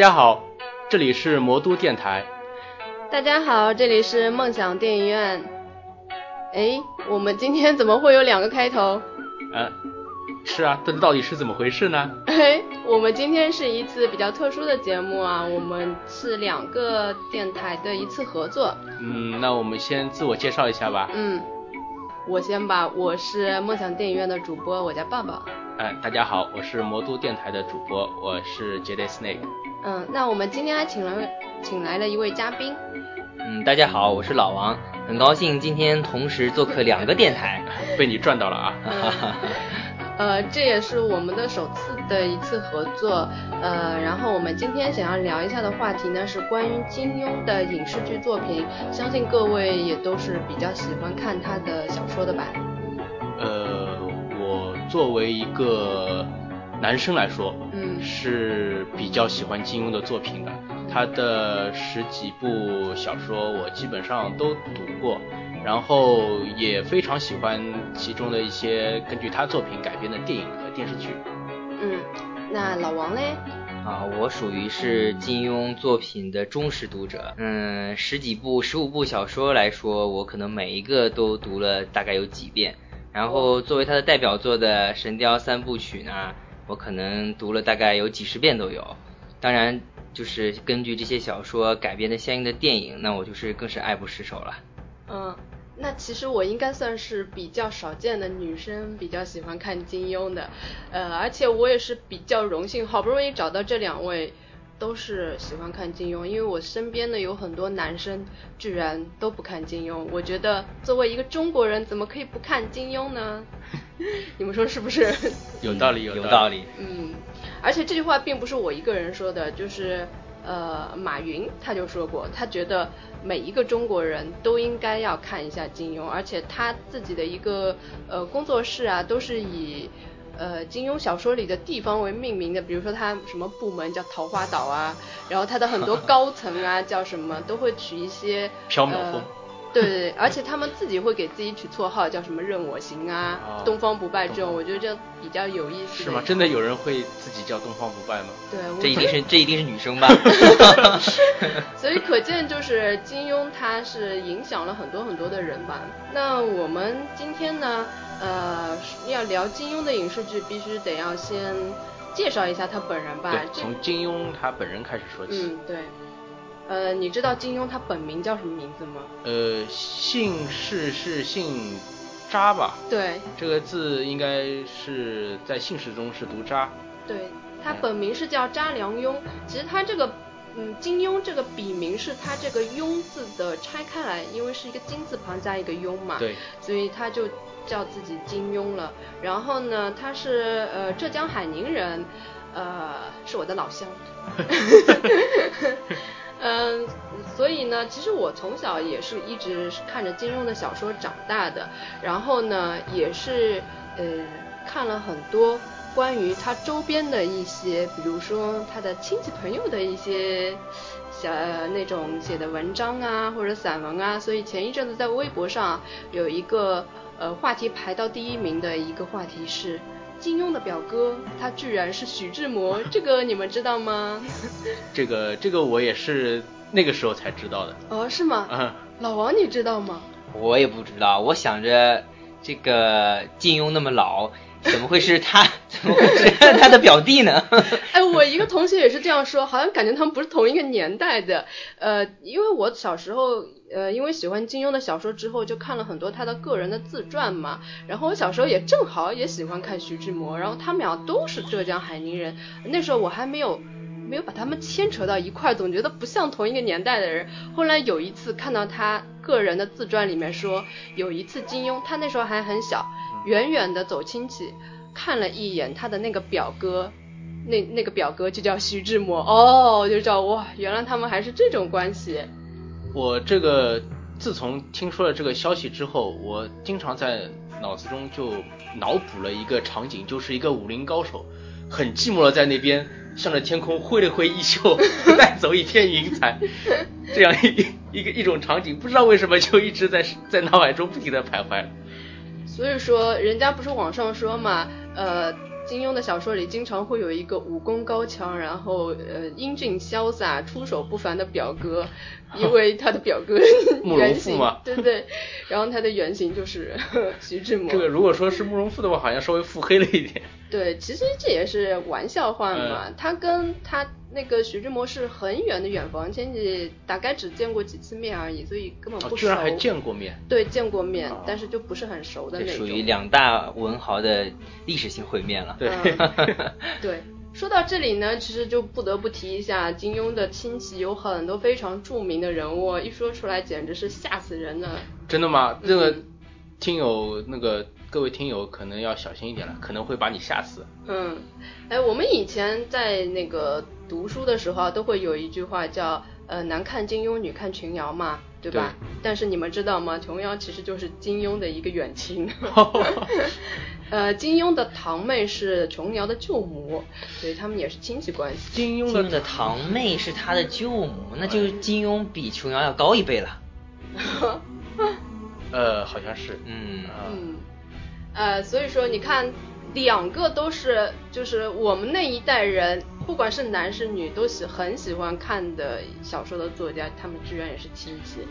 大家好，这里是魔都电台。大家好，这里是梦想电影院。哎，我们今天怎么会有两个开头？呃，是啊，这到底是怎么回事呢？哎，我们今天是一次比较特殊的节目啊，我们是两个电台的一次合作。嗯，那我们先自我介绍一下吧。嗯，我先吧，我是梦想电影院的主播，我叫抱抱。哎，大家好，我是魔都电台的主播，我是 Jade Snake。嗯，那我们今天还请了请来了一位嘉宾。嗯，大家好，我是老王，很高兴今天同时做客两个电台，被你赚到了啊！呃，这也是我们的首次的一次合作。呃，然后我们今天想要聊一下的话题呢，是关于金庸的影视剧作品，相信各位也都是比较喜欢看他的小说的吧？呃，我作为一个。男生来说，嗯，是比较喜欢金庸的作品的。他的十几部小说我基本上都读过，然后也非常喜欢其中的一些根据他作品改编的电影和电视剧。嗯，那老王嘞？啊，我属于是金庸作品的忠实读者。嗯，十几部、十五部小说来说，我可能每一个都读了大概有几遍。然后作为他的代表作的《神雕三部曲》呢？我可能读了大概有几十遍都有，当然就是根据这些小说改编的相应的电影，那我就是更是爱不释手了。嗯，那其实我应该算是比较少见的女生，比较喜欢看金庸的，呃，而且我也是比较荣幸，好不容易找到这两位。都是喜欢看金庸，因为我身边的有很多男生居然都不看金庸。我觉得作为一个中国人，怎么可以不看金庸呢？你们说是不是？有道理，有道理。嗯，而且这句话并不是我一个人说的，就是呃，马云他就说过，他觉得每一个中国人都应该要看一下金庸，而且他自己的一个呃工作室啊，都是以。呃，金庸小说里的地方为命名的，比如说他什么部门叫桃花岛啊，然后他的很多高层啊 叫什么，都会取一些缥缈峰。对对对，而且他们自己会给自己取绰号，叫什么任我行啊，东方不败这种，我觉得这比较有意思。是吗？真的有人会自己叫东方不败吗？对，这一定是 这一定是女生吧。所以可见就是金庸他是影响了很多很多的人吧。那我们今天呢？呃，要聊金庸的影视剧，必须得要先介绍一下他本人吧。对，从金庸他本人开始说起。嗯，对。呃，你知道金庸他本名叫什么名字吗？呃，姓氏是姓扎吧？对。这个字应该是在姓氏中是读扎。对，他本名是叫查良镛。其实他这个，嗯，金庸这个笔名是他这个庸字的拆开来，因为是一个金字旁加一个庸嘛。对。所以他就。叫自己金庸了，然后呢，他是呃浙江海宁人，呃是我的老乡，嗯，所以呢，其实我从小也是一直看着金庸的小说长大的，然后呢，也是呃看了很多关于他周边的一些，比如说他的亲戚朋友的一些小那种写的文章啊或者散文啊，所以前一阵子在微博上有一个。呃，话题排到第一名的一个话题是金庸的表哥，他居然是徐志摩，这个你们知道吗？这个这个我也是那个时候才知道的。哦，是吗？嗯。老王你知道吗？我也不知道，我想着这个金庸那么老。怎么会是他？怎么会是他的表弟呢？哎，我一个同学也是这样说，好像感觉他们不是同一个年代的。呃，因为我小时候，呃，因为喜欢金庸的小说之后，就看了很多他的个人的自传嘛。然后我小时候也正好也喜欢看徐志摩，然后他们俩都是浙江海宁人。那时候我还没有没有把他们牵扯到一块，总觉得不像同一个年代的人。后来有一次看到他个人的自传里面说，有一次金庸他那时候还很小。远远的走亲戚，看了一眼他的那个表哥，那那个表哥就叫徐志摩哦，就知道哇，原来他们还是这种关系。我这个自从听说了这个消息之后，我经常在脑子中就脑补了一个场景，就是一个武林高手很寂寞的在那边向着天空挥了挥衣袖，带走一片云彩，这样一一个一种场景，不知道为什么就一直在在脑海中不停的徘徊。所以说，人家不是网上说嘛，呃，金庸的小说里经常会有一个武功高强，然后呃英俊潇洒、出手不凡的表哥，因为他的表哥 慕容原型复嘛对对，然后他的原型就是 徐志摩。这个如果说是慕容复的话，好像稍微腹黑了一点。对，其实这也是玩笑话嘛。嗯他跟他那个徐志摩是很远的远房亲戚，大概只见过几次面而已，所以根本哦不，熟。居然还见过面。对，见过面，啊但是就不是很熟的那种。属于两大文豪的历史性会面了。对嗯 对，说到这里呢，其实就不得不提一下金庸的亲戚有很多非常著名的人物，一说出来简直是吓死人了。真的吗？这个嗯听友那个各位听友可能要小心一点了，可能会把你吓死。嗯，哎，我们以前在那个读书的时候啊，都会有一句话叫呃“男看金庸，女看琼瑶”嘛，对吧？但是你们知道吗？琼瑶其实就是金庸的一个远亲。呃，金庸的堂妹是琼瑶的舅母，所以他们也是亲戚关系。金庸的堂妹是他的舅母，那就是金庸比琼瑶要高一辈了。呃，好像是。嗯啊嗯，呃，所以说你看，两个都是就是我们那一代人，不管是男是女，都喜很喜欢看的小说的作家，他们居然也是亲戚。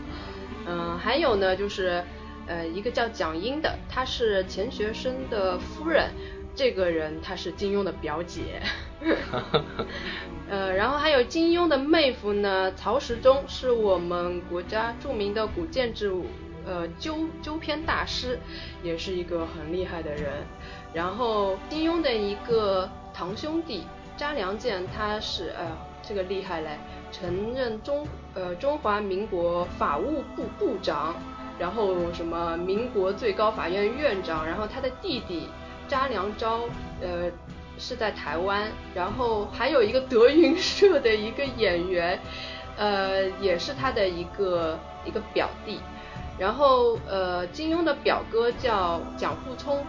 嗯、还有呢，就是呃，一个叫蒋英的，她是钱学森的夫人，这个人她是金庸的表姐。呃，然后还有金庸的妹夫呢，曹石忠是我们国家著名的古建筑呃纠纠偏大师，也是一个很厉害的人。然后金庸的一个堂兄弟查良镳，他是哎呀这个厉害嘞，曾任中呃中华民国法务部部长，然后什么民国最高法院院长，然后他的弟弟查良钊呃是在台湾，然后还有一个德云社的一个演员，呃也是他的一个一个表弟，然后呃金庸的表哥叫蒋复聪，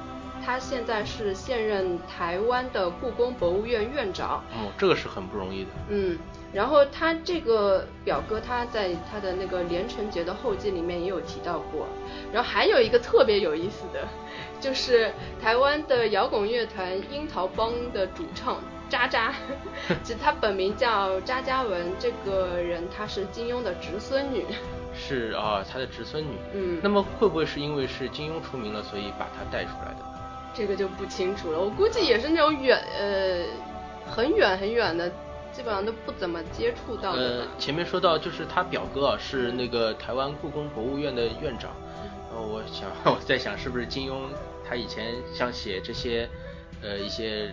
他现在是现任台湾的故宫博物院院长，哦，这个是很不容易的。嗯，然后他这个表哥他在他的那个《连城诀》的后记里面也有提到过，然后还有一个特别有意思的，就是台湾的摇滚乐团樱桃帮的主唱渣渣，其实他本名叫渣嘉文，这个人他是金庸的侄孙女，是啊，他的侄孙女。嗯那么会不会是因为是金庸出名了，所以把他带出来的？这个就不清楚了，我估计也是那种远呃很远很远的，基本上都不怎么接触到的。，呃前面说到就是他表哥啊，是那个台湾故宫博物院的院长。然后我想，我在想是不是金庸他以前像写这些，呃一些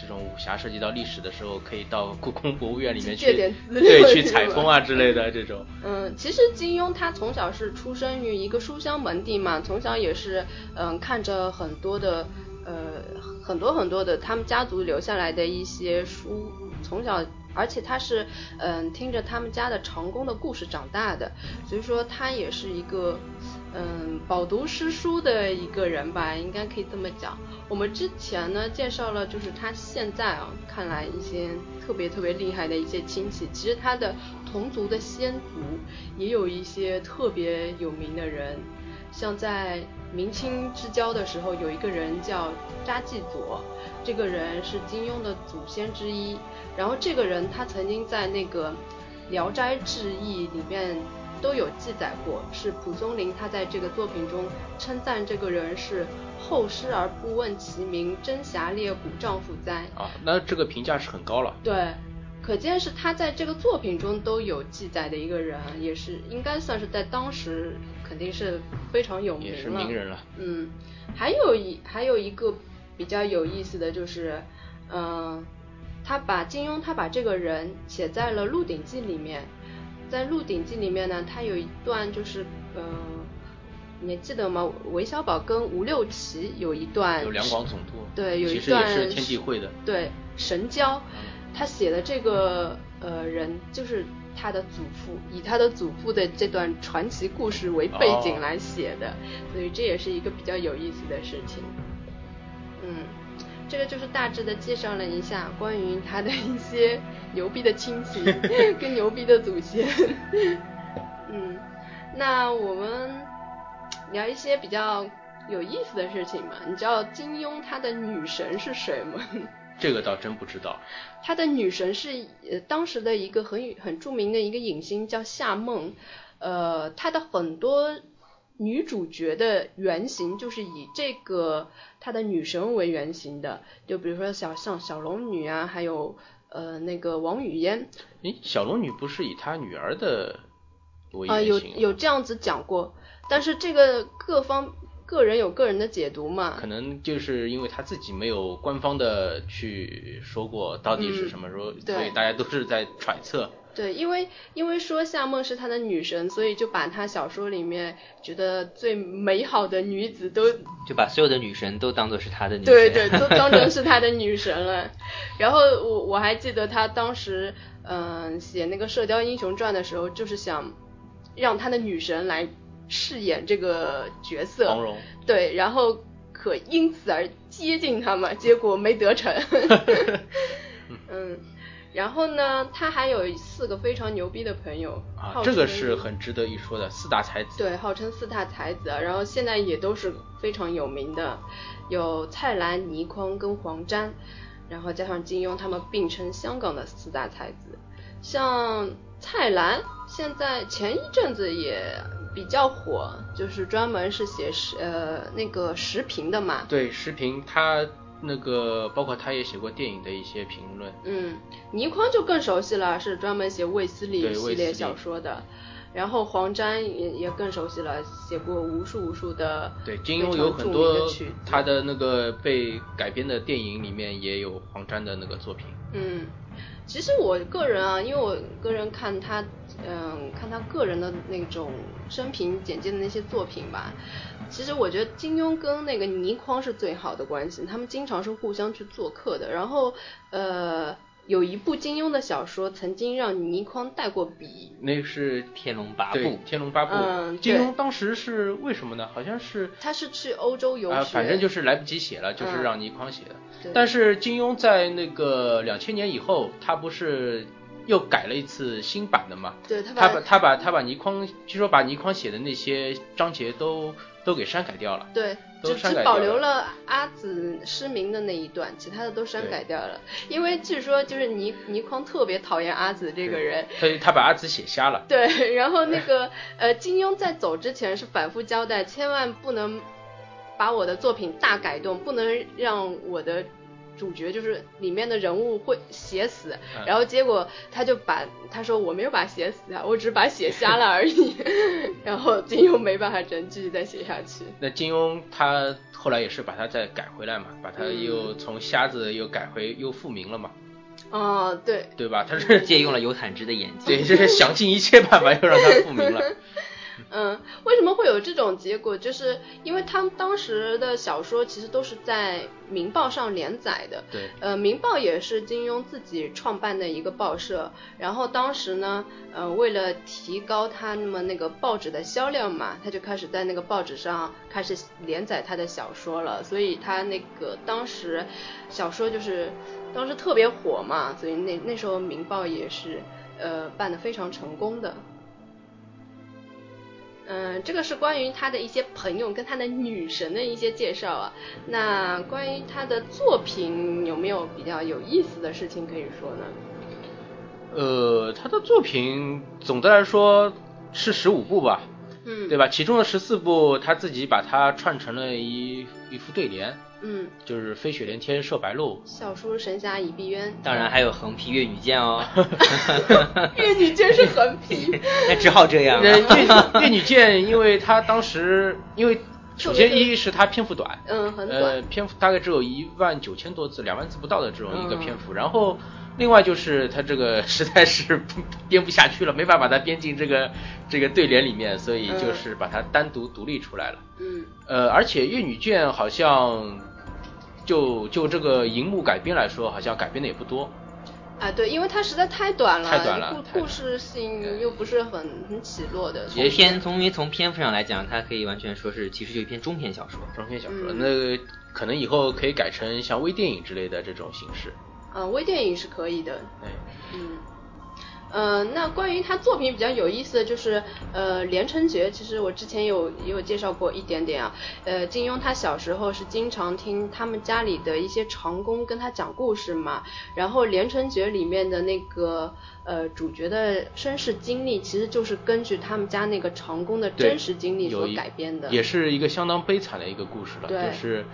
这种武侠涉及到历史的时候，可以到故宫博物院里面去去借点资料对，去采风啊之类的这种。嗯，其实金庸他从小是出生于一个书香门第嘛，从小也是嗯看着很多的呃很多很多的他们家族留下来的一些书，从小而且他是嗯听着他们家的长工的故事长大的，所以说他也是一个嗯饱读诗书的一个人吧，应该可以这么讲。我们之前呢介绍了，就是他现在啊看来一些特别特别厉害的一些亲戚，其实他的同族的先族也有一些特别有名的人，像在明清之交的时候，有一个人叫查继佐，这个人是金庸的祖先之一。然后这个人他曾经在那个《聊斋志异》里面都有记载过，是蒲松龄他在这个作品中称赞这个人是后世而不问其名，真侠烈骨丈夫哉。啊，那这个评价是很高了。对，可见是他在这个作品中都有记载的一个人，也是应该算是在当时肯定是非常有名了。也是名人了。嗯，还有一还有一个比较有意思的就是，嗯、他把金庸他把这个人写在了《鹿鼎记》里面，在《鹿鼎记》里面呢，他有一段就是，嗯、你还记得吗？韦小宝跟吴六奇有一段有两广总督，对，有一其实也段是天地会的。对神交，嗯他写的这个呃人就是他的祖父，以他的祖父的这段传奇故事为背景哦来写的，所以这也是一个比较有意思的事情。嗯，这个就是大致的介绍了一下关于他的一些 牛逼的亲戚 跟牛逼的祖先。嗯，那我们聊一些比较有意思的事情嘛？你知道金庸他的女神是谁吗？这个倒真不知道。他的女神是呃当时的一个很很著名的一个影星叫夏梦，呃，他的很多女主角的原型就是以这个她的女神为原型的，就比如说小像小龙女啊，还有呃那个王语嫣。诶，小龙女不是以她女儿的为啊、有原型吗？有这样子讲过，但是这个各方个人有个人的解读嘛。可能就是因为他自己没有官方的去说过到底是什么时候，对所以大家都是在揣测。对，因为因为说夏梦是他的女神，所以就把他小说里面觉得最美好的女子都就把所有的女神都当做是他的女神。对对，都当成是他的女神了。然后我我还记得他当时嗯、写那个《射雕英雄传》的时候，就是想让他的女神来饰演这个角色。黄蓉，对，然后可因此而接近他嘛，结果没得逞。嗯，然后呢，他还有四个非常牛逼的朋友，啊这个是很值得一说的四大才子。对，号称四大才子啊，然后现在也都是非常有名的，有蔡澜、倪匡跟黄沾，然后加上金庸，他们并称香港的四大才子。像蔡澜，现在前一阵子也比较火，就是专门是写食呃那个时评的嘛。对，时评他那个包括他也写过电影的一些评论。嗯，倪匡就更熟悉了，是专门写卫斯理系列小说的。然后黄沾也也更熟悉了，写过无数无数的对，金庸有很多曲他的那个被改编的电影里面也有黄沾的那个作品。嗯，其实我个人啊，因为我个人看他，嗯，看他个人的那种生平简介的那些作品吧，其实我觉得金庸跟那个倪匡是最好的关系，他们经常是互相去做客的。然后，呃，有一部金庸的小说曾经让倪匡带过笔，那是天龙八部《天龙八部》嗯金庸当时是为什么呢？好像是他是去欧洲游学，啊，反正就是来不及写了，就是嗯。让倪匡写的。对。但是金庸在那个两千年以后，他不是又改了一次新版的嘛？对他他把他把他把倪匡，据说把倪匡写的那些章节都都给删改掉了。对，都只只保留了阿紫失明的那一段，其他的都删改掉了。因为据说就是倪倪匡特别讨厌阿紫这个人，他他把阿紫写瞎了。对，然后那个呃，金庸在走之前是反复交代，千万不能把我的作品大改动，不能让我的主角就是里面的人物会写死。嗯然后结果他就把他说我没有把写死啊，我只是把写瞎了而已。然后金庸没办法，只能继续再写下去。那金庸他后来也是把它再改回来嘛，把它嗯又从瞎子又改回又复明了嘛，哦，对，对吧？他是 借用了尤坦之的眼睛。对，就是想尽一切办法又让他复明了。嗯，为什么会有这种结果？就是因为他们当时的小说其实都是在《明报》上连载的。对，呃，《明报》也是金庸自己创办的一个报社。然后当时呢，呃，为了提高他那么那个报纸的销量嘛，他就开始在那个报纸上开始连载他的小说了。所以他那个当时小说就是当时特别火嘛，所以那那时候《明报》也是呃办得非常成功的。嗯，这个是关于他的一些朋友跟他的女神的一些介绍啊。那关于他的作品有没有比较有意思的事情可以说呢？呃，他的作品总的来说是十五部吧，嗯，对吧？其中的十四部他自己把它串成了一一副对联，嗯，就是飞雪连天射白鹿。笑书神侠倚碧鸳，当然还有横批越女剑哦，越女剑是横批。那只好这样呃，了。越越女剑，因为它当时因为首先一是它篇幅短，嗯，很呃，短。篇幅大概只有一万九千多字，两万字不到的这种一个嗯篇幅。然后另外就是它这个实在是编不下去了，没法把它编进这个这个对联里面，所以就是把它单独独立出来了。嗯呃，而且越女卷好像就就这个荧幕改编来说，好像改编的也不多。啊，对，因为它实在太短了，太短了故故事性又不是很很起落的。从篇从因为从篇幅上来讲，它可以完全说是其实就一篇中篇小说。中篇小说，嗯那个可能以后可以改成像微电影之类的这种形式。嗯，微电影是可以的。对，嗯，呃，那关于他作品比较有意思的就是呃《连城诀》，其实我之前有也有介绍过一点点啊。呃，金庸他小时候是经常听他们家里的一些长工跟他讲故事嘛，然后《连城诀》里面的那个呃主角的身世经历，其实就是根据他们家那个长工的真实经历所改编的，也是一个相当悲惨的一个故事了，就是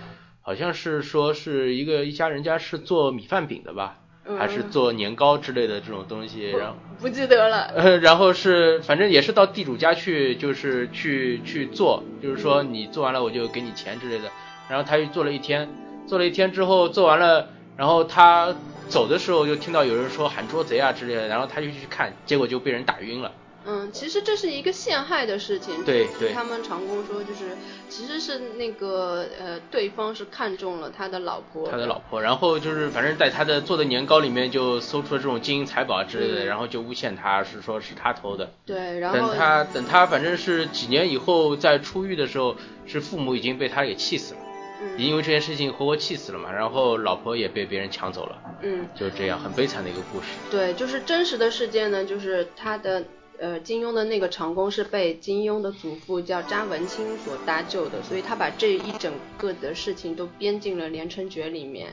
好像是说是一个一家人家是做米饭饼的吧。还是做年糕之类的这种东西，然后不记得了。呃，然后是反正也是到地主家去，就是去去做，就是说你做完了我就给你钱之类的。然后他又做了一天，做了一天之后做完了，然后他走的时候就听到有人说喊捉贼啊之类的，然后他就去看，结果就被人打晕了。嗯，其实这是一个陷害的事情。对对。他们长工说，就是其实是那个呃，对方是看中了他的老婆。他的老婆，然后就是反正在他的做的年糕里面就搜出了这种金银财宝之类的，然后就诬陷他是说是他偷的。对，然后等他等他反正是几年以后在出狱的时候，是父母已经被他给气死了，因为这件事情活活气死了嘛，然后老婆也被别人抢走了。嗯。就这样很悲惨的一个故事。对，就是真实的事件呢，就是他的。呃，金庸的那个长工是被金庸的祖父叫查文清所搭救的，所以他把这一整个的事情都编进了《连城诀》里面。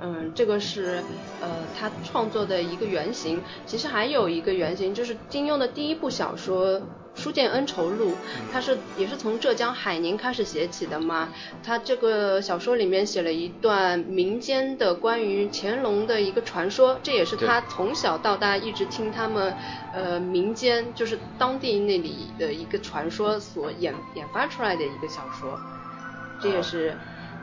嗯，这个是呃他创作的一个原型。其实还有一个原型，就是金庸的第一部小说。《书剑恩仇录》，他是也是从浙江海宁开始写起的嘛。他这个小说里面写了一段民间的关于乾隆的一个传说，这也是他从小到大一直听他们呃民间就是当地那里的一个传说所演演发出来的一个小说，这也是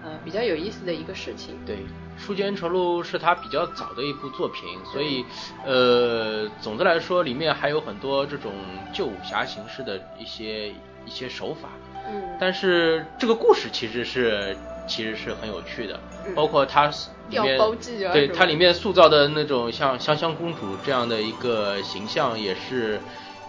呃比较有意思的一个事情。对。《书剑恩仇录》是他比较早的一部作品，所以，呃，总的来说，里面还有很多这种旧武侠形式的一些一些手法。嗯。但是这个故事其实是其实是很有趣的，包括它里面对它里面塑造的那种像香香公主这样的一个形象，也是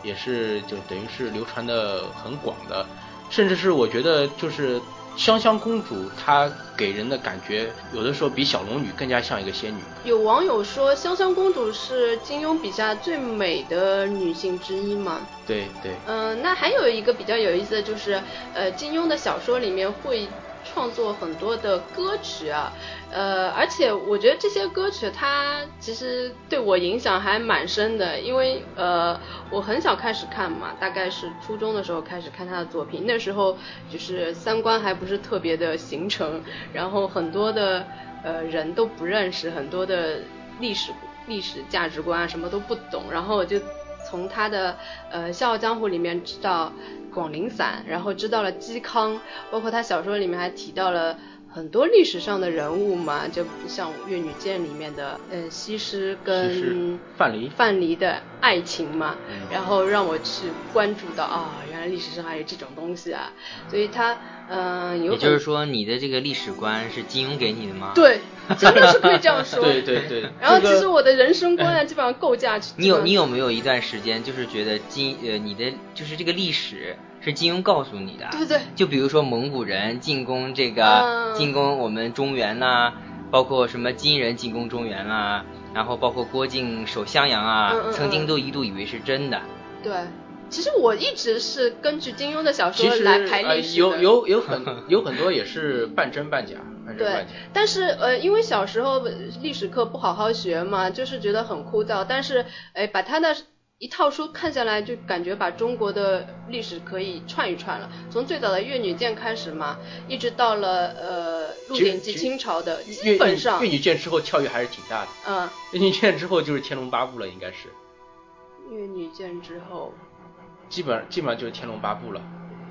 也是就等于是流传的很广的，甚至是我觉得就是。香香公主，她给人的感觉有的时候比小龙女更加像一个仙女。有网友说，香香公主是金庸笔下最美的女性之一吗？对对。嗯，那还有一个比较有意思的就是，呃，金庸的小说里面会。创作很多的歌曲啊，呃，而且我觉得这些歌曲它其实对我影响还蛮深的，因为呃，我很小开始看嘛，大概是初中的时候开始看他的作品，那时候就是三观还不是特别的形成，然后很多的呃人都不认识，很多的历史历史价值观啊什么都不懂，然后我就从他的呃《笑傲江湖》里面知道。广陵散，然后知道了嵇康，包括他小说里面还提到了很多历史上的人物嘛，就像《越女剑》里面的嗯西施跟范蠡。范蠡的爱情嘛，然后让我去关注到啊，原来历史上还有这种东西啊，所以他嗯，也就是说你的这个历史观是金庸给你的吗？对。真的是可以这样说，对 对对。然后其实我的人生观啊，基本上构架。你有你有没有一段时间，就是觉得金呃你的就是这个历史是金庸告诉你的？对对。就比如说蒙古人进攻这个进攻我们中原呐，包括什么金人进攻中原啊，然后包括郭靖守襄阳啊，曾经都一度以为是真的。对。其实我一直是根据金庸的小说来排历史有有有很 有很多也是半真半假。对，但是呃，因为小时候历史课不好好学嘛，就是觉得很枯燥。但是哎，把他的一套书看下来，就感觉把中国的历史可以串一串了。从最早的越女剑开始嘛，一直到了呃《鹿鼎记》清朝的，基本上越女剑之后跳跃还是挺大的。嗯，越女剑之后就是《天龙八部》了，应该是。越女剑之后。基本基本上就是《天龙八部》了，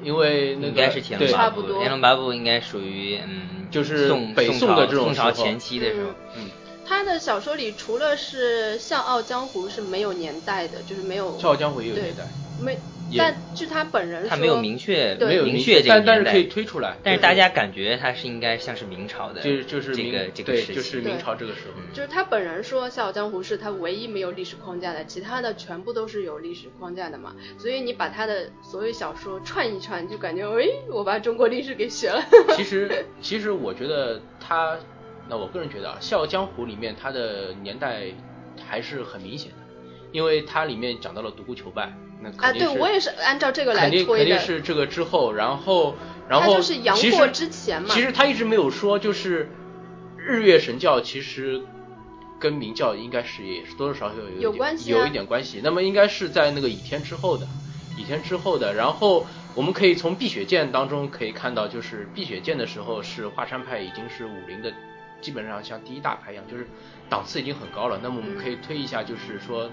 因为那应该是《天龙八部》。《天龙八部》应该属于嗯，就是宋北宋的这种宋朝前期的时候。嗯，他的小说里除了是《笑傲江湖》是没有年代的，就是没有。《笑傲江湖》也有年代。没。但据他本人说，他没有明确没有明确这个但但是可以推出来。但是大家感觉他是应该像是明朝的，就是就是这个这个时期，就是明朝这个时候。就是他本人说《笑傲江湖》是他唯一没有历史框架的，其他的全部都是有历史框架的嘛。所以你把他的所有小说串一串，就感觉哎，我把中国历史给学了。其实 其实我觉得他，那我个人觉得啊，《笑傲江湖》里面他的年代还是很明显的。因为它里面讲到了独孤求败，那啊，对我也是按照这个来肯定肯。定是这个之后，然后然后它就是杨过之前嘛其实他一直没有说，就是日月神教其实跟明教应该是也是多多少少有有关系啊有一点关系。那么应该是在那个倚天之后的，倚天之后的。然后我们可以从碧血剑当中可以看到，就是碧血剑的时候是华山派已经是武林的。基本上像第一大派一样，就是档次已经很高了。那么我们可以推一下，就是说，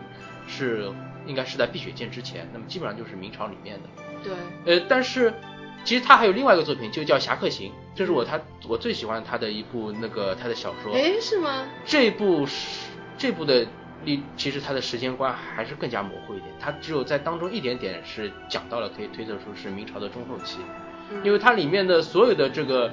是应该是在碧血剑之前，那么基本上就是明朝里面的。对，呃，但是其实他还有另外一个作品，就叫《侠客行》，这是我他我最喜欢他的一部那个他的小说。哎，是吗？这部是这部的历，其实它的时间观还是更加模糊一点，它只有在当中一点点是讲到了，可以推测出是明朝的中后期，嗯因为它里面的所有的这个。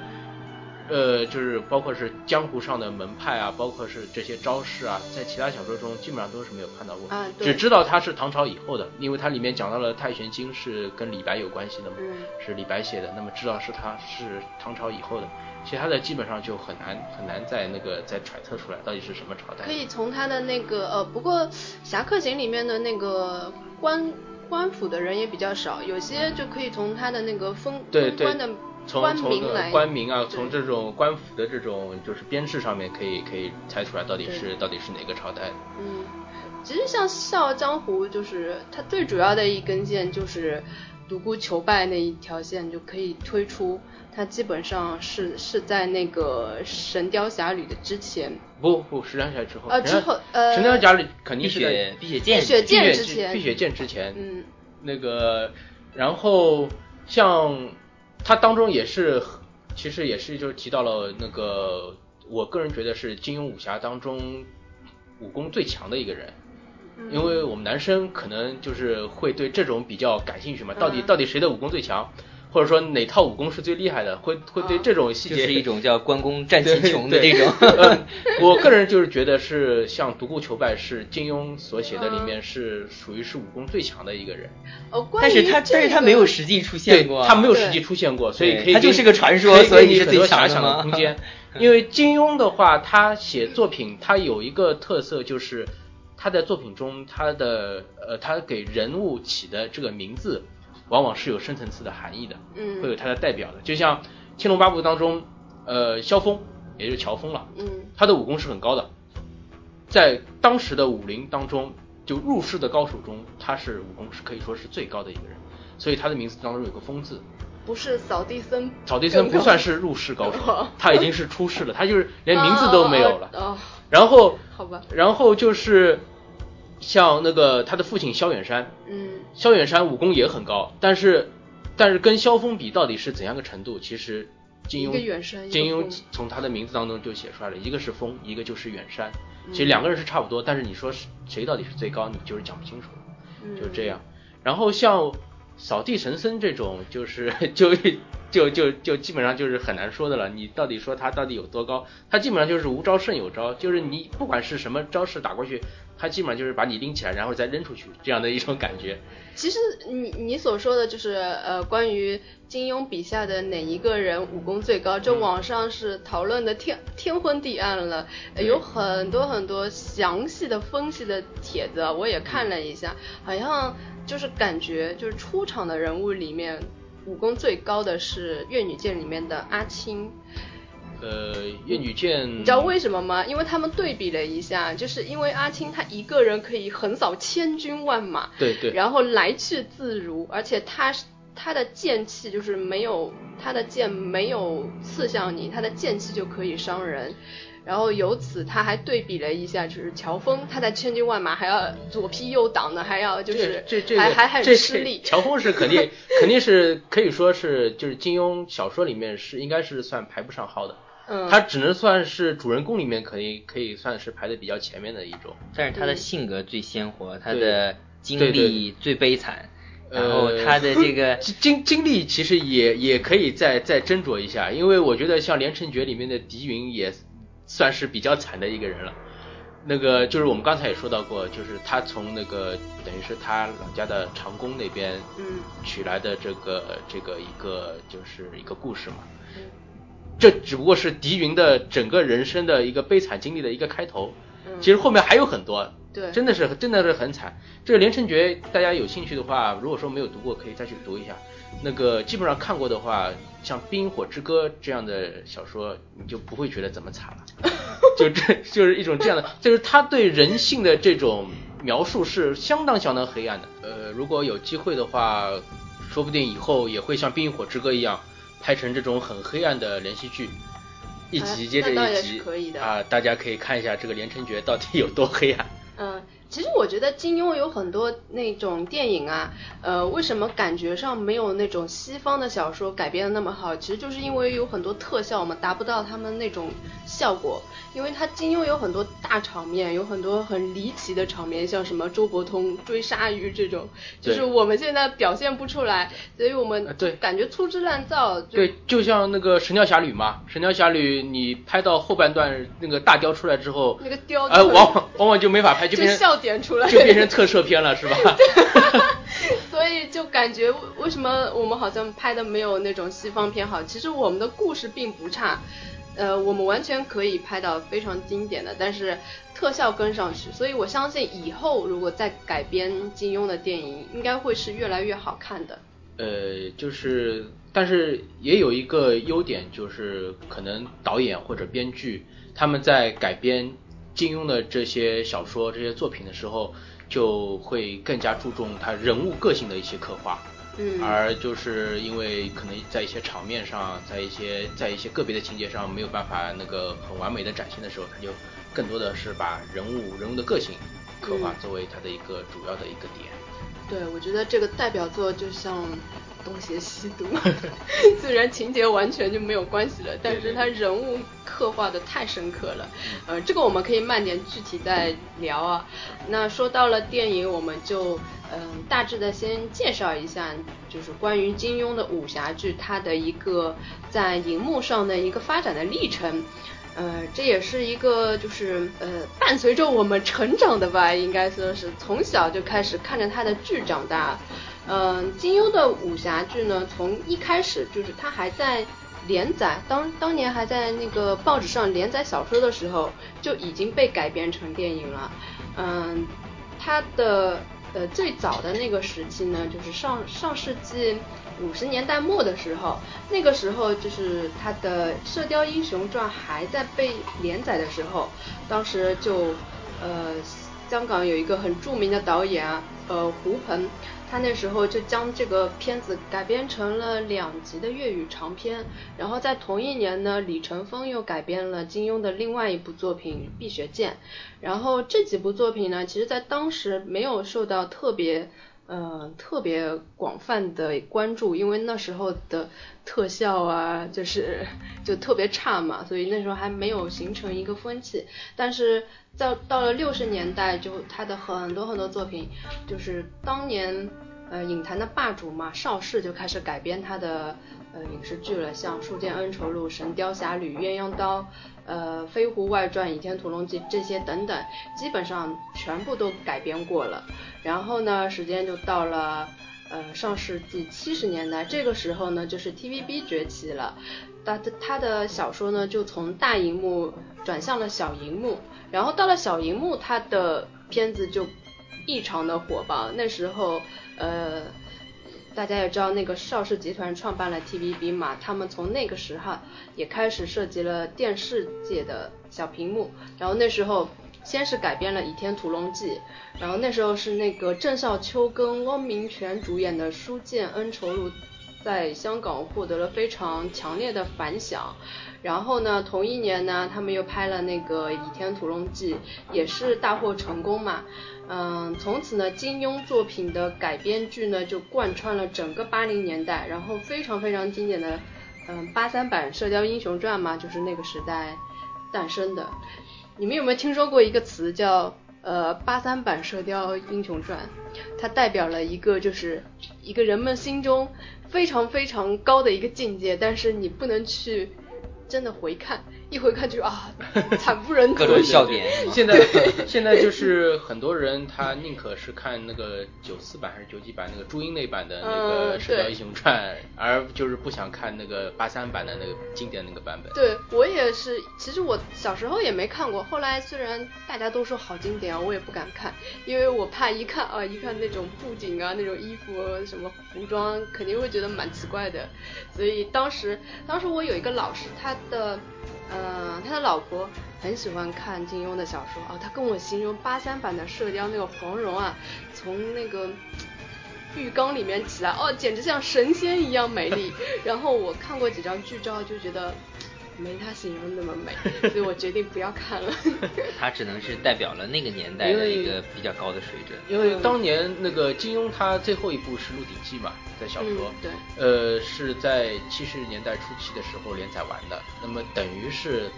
呃，就是包括是江湖上的门派啊，包括是这些招式啊，在其他小说中基本上都是没有看到过，只知道它是唐朝以后的，因为它里面讲到了《太玄经》是跟李白有关系的嘛，嗯是李白写的，那么知道是他是唐朝以后的，其他的基本上就很难很难再那个再揣测出来到底是什么朝代。可以从他的那个呃，不过《侠客行》里面的那个官官府的人也比较少，有些就可以从他的那个封对对封官的从从官名来官名啊，从这种官府的这种就是编制上面可以可以猜出来到底是到底是哪个朝代的。嗯，其实像《笑傲江湖》，就是它最主要的一根线就是独孤求败那一条线，就可以推出它基本上是是在那个《神雕侠侣》的之前，不不，神雕侠侣之后，呃之后呃神雕侠侣肯定是在碧血剑碧血剑之前碧血剑之前，嗯。那个，然后像它当中也是，其实也是就是提到了那个，我个人觉得是金庸武侠当中武功最强的一个人。嗯因为我们男生可能就是会对这种比较感兴趣嘛，到底嗯到底谁的武功最强，或者说哪套武功是最厉害的，会会对啊这种细节就是一种叫关公战秦琼的对这种。呃，我个人就是觉得是像独孤求败是金庸所写的里嗯面是属于是武功最强的一个人。呃，关但是他这个但是他没有实际出现过啊，他没有实际出现过，所以可以他就是个传说所以你很多最强的遐想的空间。因为金庸的话，他写作品他有一个特色，就是他在作品中他的呃他给人物起的这个名字，往往是有深层次的含义的，嗯。会有它的代表的。就像《天龙八部》当中，呃，萧峰也就是乔峰了，嗯。他的武功是很高的，在当时的武林当中，就入世的高手中，他是武功是可以说是最高的一个人，所以他的名字当中有个峰字。不是扫地僧，扫地僧不算是入世高手 哦，他已经是出世了，他就是连名字都没有了。哦。然后，好吧，然后就是像那个他的父亲萧远山，嗯萧远山武功也很高，但是但是跟萧峰比到底是怎样个程度？其实金庸金庸从他的名字当中就写出来了，一个是峰，一个就是远山。嗯其实两个人是差不多，但是你说是谁到底是最高，你就是讲不清楚就这样。然后像扫地神僧这种，就是 就就就就基本上就是很难说的了。你到底说他到底有多高？他基本上就是无招胜有招，就是你不管是什么招式打过去，他基本上就是把你拎起来，然后再扔出去这样的一种感觉。其实你你所说的就是呃，关于金庸笔下的哪一个人武功最高，这嗯网上是讨论的天天昏地暗了，呃有很多很多详细的分析的帖子，我也看了一下，好像就是感觉就是出场的人物里面武功最高的是《越女剑》里面的阿青。呃，越女剑，你知道为什么吗？因为他们对比了一下，就是因为阿青他一个人可以横扫千军万马，对对，然后来去自如，而且他他的剑气就是没有他的剑没有刺向你，他的剑气就可以伤人。然后由此他还对比了一下，就是乔峰他在千军万马还要左劈右挡的，还要就是这这个还还很吃力。乔峰是肯定 肯定是可以说是就是金庸小说里面是应该是算排不上号的。嗯，他只能算是主人公里面可以可以算是排的比较前面的一种。但是他的嗯性格最鲜活，他的经历最悲惨，呃然后他的这个 经经经历其实也也可以再再斟酌一下，因为我觉得像《连城诀》里面的狄云也算是比较惨的一个人了。那个就是我们刚才也说到过，就是他从那个等于是他老家的长工那边嗯取来的这个这个一个就是一个故事嘛。嗯这只不过是狄云的整个人生的一个悲惨经历的一个开头，嗯其实后面还有很多，对，真的是真的是很惨。这个《连城诀》，大家有兴趣的话，如果说没有读过，可以再去读一下。那个基本上看过的话，像《冰与火之歌》这样的小说，你就不会觉得怎么惨了。就这就是一种这样的，就是他对人性的这种描述是相当相当黑暗的。呃，如果有机会的话，说不定以后也会像《冰与火之歌》一样拍成这种很黑暗的连续剧，一集接着一集啊，大家可以看一下这个《连城诀》到底有多黑暗。嗯。其实我觉得金庸有很多那种电影啊，呃，为什么感觉上没有那种西方的小说改编的那么好？其实就是因为有很多特效嘛，达不到他们那种效果。因为他金庸有很多大场面，有很多很离奇的场面，像什么周伯通追鲨鱼这种，就是我们现在表现不出来，所以我们对感觉粗制滥造。对，就像那个《神雕侠侣》嘛，《神雕侠侣》你拍到后半段那个大雕出来之后，那个雕呃，往往往往就没法拍，就变成。点出来就变成特摄片了，是吧？所以就感觉为什么我们好像拍的没有那种西方片好？其实我们的故事并不差，呃，我们完全可以拍到非常经典的，但是特效跟上去。所以我相信以后如果再改编金庸的电影，应该会是越来越好看的。呃，就是，但是也有一个优点，就是可能导演或者编剧他们在改编。金庸的这些小说、这些作品的时候，就会更加注重他人物个性的一些刻画，嗯，而就是因为可能在一些场面上，在一些在一些个别的情节上没有办法那个很完美的展现的时候，他就更多的是把人物人物的个性刻画作为他的一个主要的一个点。对，我觉得这个代表作就像。东邪西毒，虽然情节完全就没有关系了，但是他人物刻画的太深刻了。呃，这个我们可以慢点具体再聊啊。那说到了电影，我们就嗯大致的先介绍一下，就是关于金庸的武侠剧它的一个在荧幕上的一个发展的历程。呃，这也是一个就是呃伴随着我们成长的吧，应该说是从小就开始看着他的剧长大。嗯，金庸的武侠剧呢，从一开始就是他还在连载，当当年还在那个报纸上连载小说的时候，就已经被改编成电影了。嗯，他的呃最早的那个时期呢，就是上上世纪五十年代末的时候，那个时候就是他的《射雕英雄传》还在被连载的时候，当时就呃香港有一个很著名的导演，呃胡鹏。他那时候就将这个片子改编成了两集的粤语长片，然后在同一年呢，李成峰又改编了金庸的另外一部作品《碧血剑》，然后这几部作品呢，其实在当时没有受到特别，呃，特别广泛的关注，因为那时候的特效啊，就是 就特别差嘛，所以那时候还没有形成一个风气，但是。到到了六十年代，就他的很多很多作品，就是当年呃影坛的霸主嘛，邵氏就开始改编他的呃影视剧了，像《书剑恩仇录》《神雕侠侣》《鸳鸯刀》呃《飞狐外传》《倚天屠龙记》这些等等，基本上全部都改编过了。然后呢，时间就到了呃上世纪七十年代，这个时候呢，就是 TVB 崛起了，他的他的小说呢就从大荧幕转向了小荧幕。然后到了小荧幕，他的片子就异常的火爆。那时候，呃，大家也知道那个邵氏集团创办了 TVB 嘛，他们从那个时候也开始涉及了电视界的小屏幕。然后那时候先是改编了《倚天屠龙记》，然后那时候是那个郑少秋跟汪明荃主演的《书剑恩仇录》在香港获得了非常强烈的反响。然后呢，同一年呢，他们又拍了那个《倚天屠龙记》，也是大获成功嘛。嗯，从此呢，金庸作品的改编剧呢就贯穿了整个八零年代，然后非常非常经典的，嗯，八三版《射雕英雄传》嘛，就是那个时代诞生的。你们有没有听说过一个词叫呃八三版《射雕英雄传》？它代表了一个就是一个人们心中非常非常高的一个境界，但是你不能去。真的回看，一回看就啊，惨不忍睹。各种笑点。现在 现在就是很多人他宁可是看那个九四版还是九几版那个朱茵那版的那个《射雕英雄传》，而就是不想看那个八三版的那个经典那个版本。对我也是，其实我小时候也没看过，后来虽然大家都说好经典啊，我也不敢看，因为我怕一看啊，一看那种布景啊，那种衣服什么服装，肯定会觉得蛮奇怪的。所以当时，当时我有一个老师，他的。嗯，他的老婆很喜欢看金庸的小说啊，他跟我形容八三版的射雕那个黄蓉啊，从那个浴缸里面起来，哦，简直像神仙一样美丽。然后我看过几张剧照，就觉得。没他形容那么美，所以我决定不要看了。他只能是代表了那个年代的一个比较高的水准。因为当年那个金庸他最后一部是《鹿鼎记》嘛，在小说，对，呃，是在七十年代初期的时候连载完的，那么等于是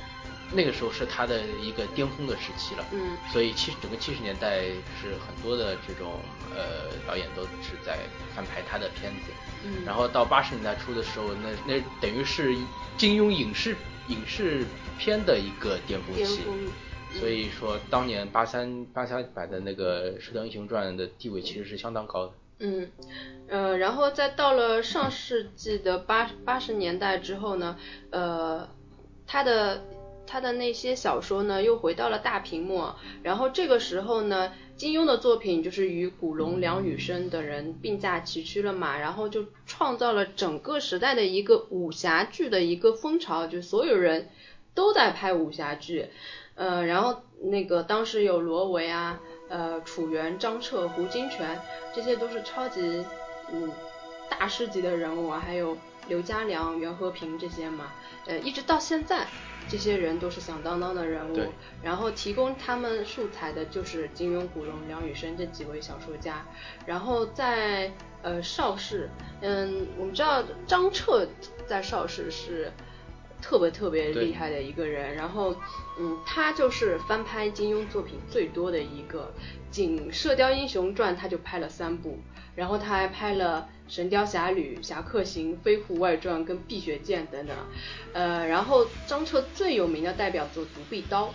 那个时候是他的一个巅峰的时期了。嗯，所以七整个七十年代是很多的这种呃导演都是在翻拍他的片子。嗯，然后到八十年代初的时候，那那等于是金庸影视。影视片的一个巅峰期，所以说当年八三八三版的那个《射雕英雄传》的地位其实是相当高的。嗯，呃，然后再到了上世纪的八八十年代之后呢，呃，他的他的那些小说呢又回到了大屏幕，然后这个时候呢。金庸的作品就是与古龙、梁羽生等人并驾齐驱了嘛，然后就创造了整个时代的一个武侠剧的一个风潮，就所有人都在拍武侠剧，呃，然后那个当时有罗维啊，呃，楚原、张彻、胡金铨，这些都是超级嗯大师级的人物啊，还有刘家良、袁和平这些嘛，呃，一直到现在。这些人都是响当当的人物，然后提供他们素材的就是金庸、古龙、梁羽生这几位小说家。然后在呃邵氏，嗯，我们知道张彻在邵氏是特别特别厉害的一个人。然后，嗯，他就是翻拍金庸作品最多的一个，仅《射雕英雄传》他就拍了三部，然后他还拍了。《神雕侠侣》《侠客行》《飞狐外传》跟《碧血剑》等等，呃，然后张彻最有名的代表作《独臂刀》，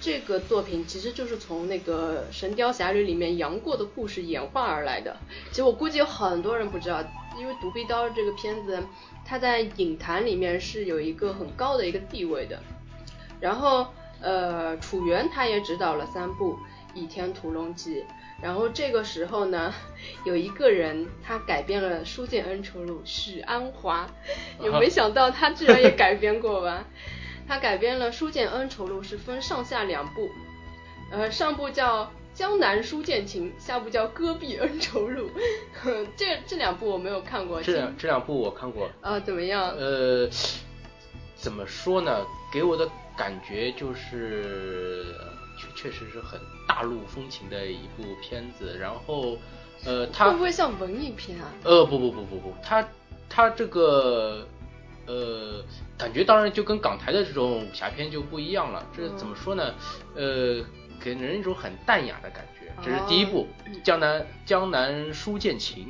这个作品其实就是从那个《神雕侠侣》里面杨过的故事演化而来的。其实我估计有很多人不知道，因为《独臂刀》这个片子，它在影坛里面是有一个很高的一个地位的。然后，呃，楚原他也指导了三部《倚天屠龙记》。然后这个时候呢，有一个人他改编了《书剑恩仇录》，许鞍华，也没想到他居然也改编过吧？他改编了《书剑恩仇录》，是分上下两部，呃，上部叫《江南书剑情》，下部叫《戈壁恩仇录》。这这两部我没有看过。这两这两部我看过。呃，怎么样？呃，怎么说呢？给我的感觉就是。确实是很大陆风情的一部片子，然后，呃，它会不会像文艺片啊？呃，不不不不不，它它这个，呃，感觉当然就跟港台的这种武侠片就不一样了。这怎么说呢？呃，给人一种很淡雅的感觉。这是第一部《江南江南书剑情》，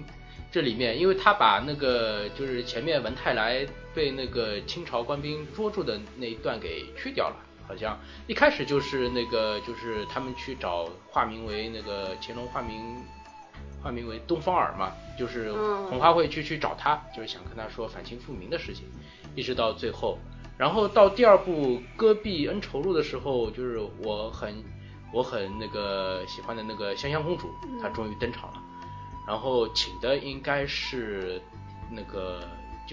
这里面，因为他把那个就是前面文泰来被那个清朝官兵捉住的那一段给去掉了。好像一开始就是那个，就是他们去找化名为那个乾隆化名，化名为东方尔嘛，就是红花会去去找他，就是想跟他说反清复明的事情，一直到最后，然后到第二部《戈壁恩仇录》的时候，就是我很我很那个喜欢的那个香香公主，她终于登场了，然后请的应该是那个。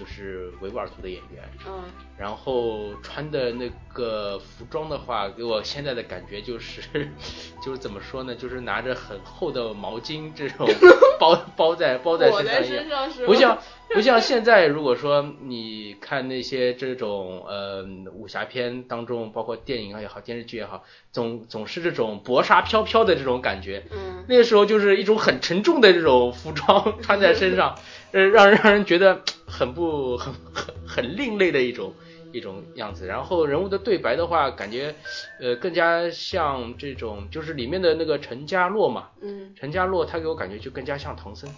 就是维吾尔族的演员，嗯，然后穿的那个服装的话，给我现在的感觉就是，就是怎么说呢？就是拿着很厚的毛巾这种 包包在包在身上一样，不像 不像现在，如果说你看那些这种呃武侠片当中，包括电影也好，电视剧也好，总总是这种薄纱飘飘的这种感觉，嗯，那个时候就是一种很沉重的这种服装穿在身上。呃，让让人觉得很不很很很另类的一种一种样子。然后人物的对白的话，感觉呃更加像这种，就是里面的那个陈家洛嘛，嗯，陈家洛他给我感觉就更加像唐僧，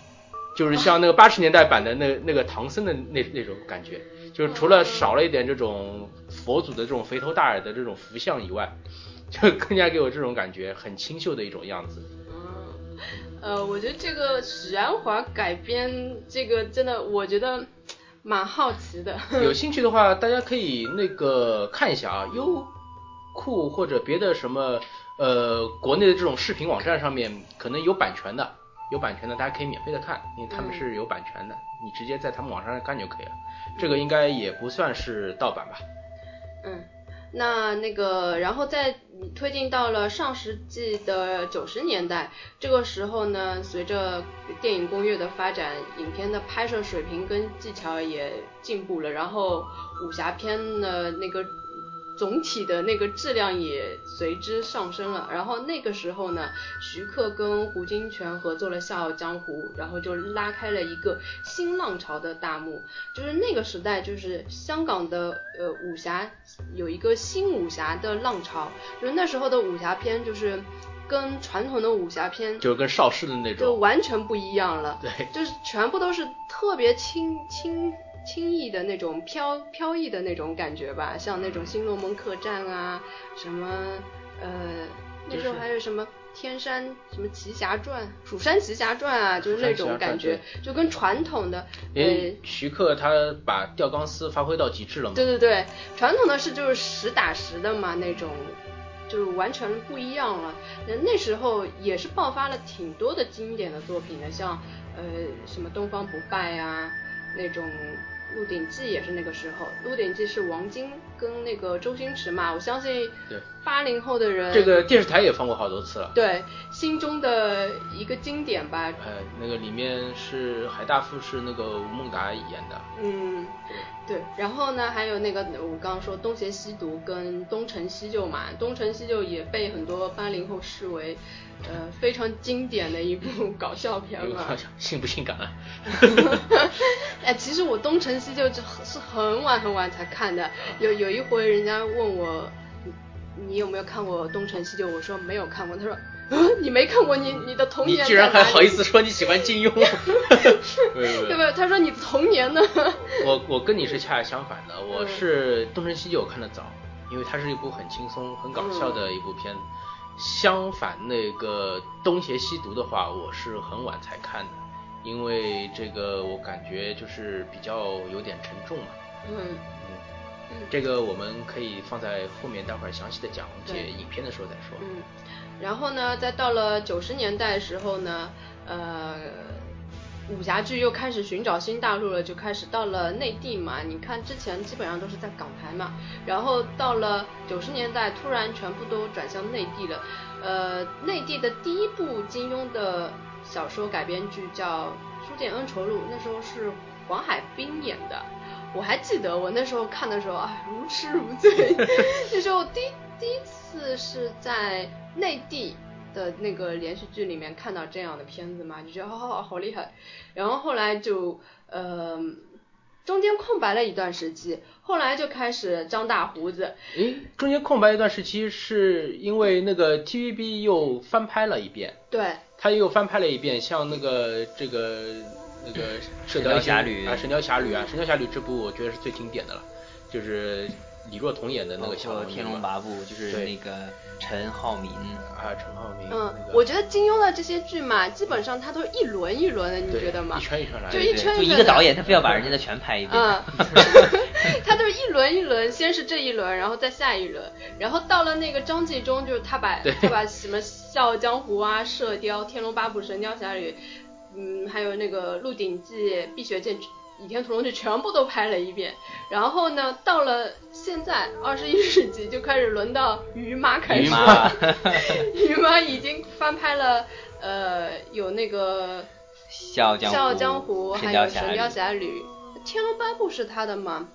就是像那个八十年代版的那那个唐僧的那那种感觉，就是除了少了一点这种佛祖的这种肥头大耳的这种福相以外，就更加给我这种感觉很清秀的一种样子。嗯，呃，我觉得这个许鞍华改编这个真的，我觉得蛮好奇的。有 兴趣的话，大家可以那个看一下啊，优酷或者别的什么呃国内的这种视频网站上面可能有版权的。有版权的，大家可以免费的看，因为他们是有版权的，你直接在他们网上看就可以了。这个应该也不算是盗版吧？嗯，那那个，然后再推进到了上世纪的九十年代，这个时候呢，随着电影工业的发展，影片的拍摄水平跟技巧也进步了，然后武侠片的那个。总体的那个质量也随之上升了。然后那个时候呢，徐克跟胡金铨合作了《笑傲江湖》，然后就拉开了一个新浪潮的大幕。就是那个时代，就是香港的呃武侠有一个新武侠的浪潮。就是那时候的武侠片，就是跟传统的武侠片，就是跟邵氏的那种，就完全不一样了。对，就是全部都是特别轻轻。轻易的那种飘飘逸的那种感觉吧，像那种《新龙门客栈》啊，什么呃，那时候还有什么《天山什么奇侠传》《蜀山奇侠传》啊，就是那种感觉，就跟传统的呃，徐克他把吊钢丝发挥到极致了嘛？对对对，传统的是就是实打实的嘛，那种就是完全不一样了。那那时候也是爆发了挺多的经典的作品的，像呃什么《东方不败》啊那种。《鹿鼎记》也是那个时候，《鹿鼎记》是王晶跟那个周星驰嘛，我相信对。八零后的人，这个电视台也放过好多次了，对，心中的一个经典吧。呃，那个里面是海大富是那个吴孟达演的，嗯，对对。然后呢，还有那个我刚刚说《东邪西毒》跟《东成西就》嘛，《东成西就》也被很多八零后视为。呃，非常经典的一部 搞笑片嘛，性不性感啊？哎，其实我东成西就是很晚很晚才看的。有有一回，人家问我，你有没有看过东成西就？我说没有看过。他说，你没看过，你你的童年？你居然还好意思说你喜欢金庸？对不对？他说你的童年呢？我我跟你是恰恰相反的，我是东成西就看的早，因为它是一部很轻松、很搞笑的一部片子。相反，那个东邪西毒的话，我是很晚才看的，因为这个我感觉就是比较有点沉重嘛。嗯嗯，这个我们可以放在后面，待会儿详细的讲解影片的时候再说。嗯，然后呢，再到了九十年代的时候呢，呃。武侠剧又开始寻找新大陆了，就开始到了内地嘛。你看之前基本上都是在港台嘛，然后到了九十年代，突然全部都转向内地了。呃，内地的第一部金庸的小说改编剧叫《书剑恩仇录》，那时候是黄海冰演的。我还记得我那时候看的时候啊，如痴如醉。那时候第第一次是在内地。的那个连续剧里面看到这样的片子嘛，就觉得好好厉害。然后后来就呃中间空白了一段时期，后来就开始张大胡子。诶，中间空白一段时期是因为那个 TVB 又翻拍了一遍。对。他又翻拍了一遍，像那个这个那个《射雕侠侣》啊，《神雕侠侣》啊，《神雕侠侣》这部我觉得是最经典的了，就是李若彤演的那个小龙女。天龙八部就是那个。陈浩民啊，陈浩民。嗯，我觉得金庸的这些剧嘛，基本上他都一轮一轮的，你觉得吗？一圈一圈来，就一圈就一个导演，他非要把人家的全拍一遍。嗯，他都是一轮一轮，先是这一轮，然后再下一轮，然后到了那个张纪中，就是他把他把什么《笑傲江湖》啊、《射雕》《天龙八部》《神雕侠侣》，嗯，还有那个《鹿鼎记》《碧血剑》。《倚天屠龙记》全部都拍了一遍，然后呢，到了现在二十一世纪，就开始轮到于妈开始了。于妈已经翻拍了，呃，有那个《笑傲江湖》，还有《神雕侠侣》，《天龙八部》是他的吗？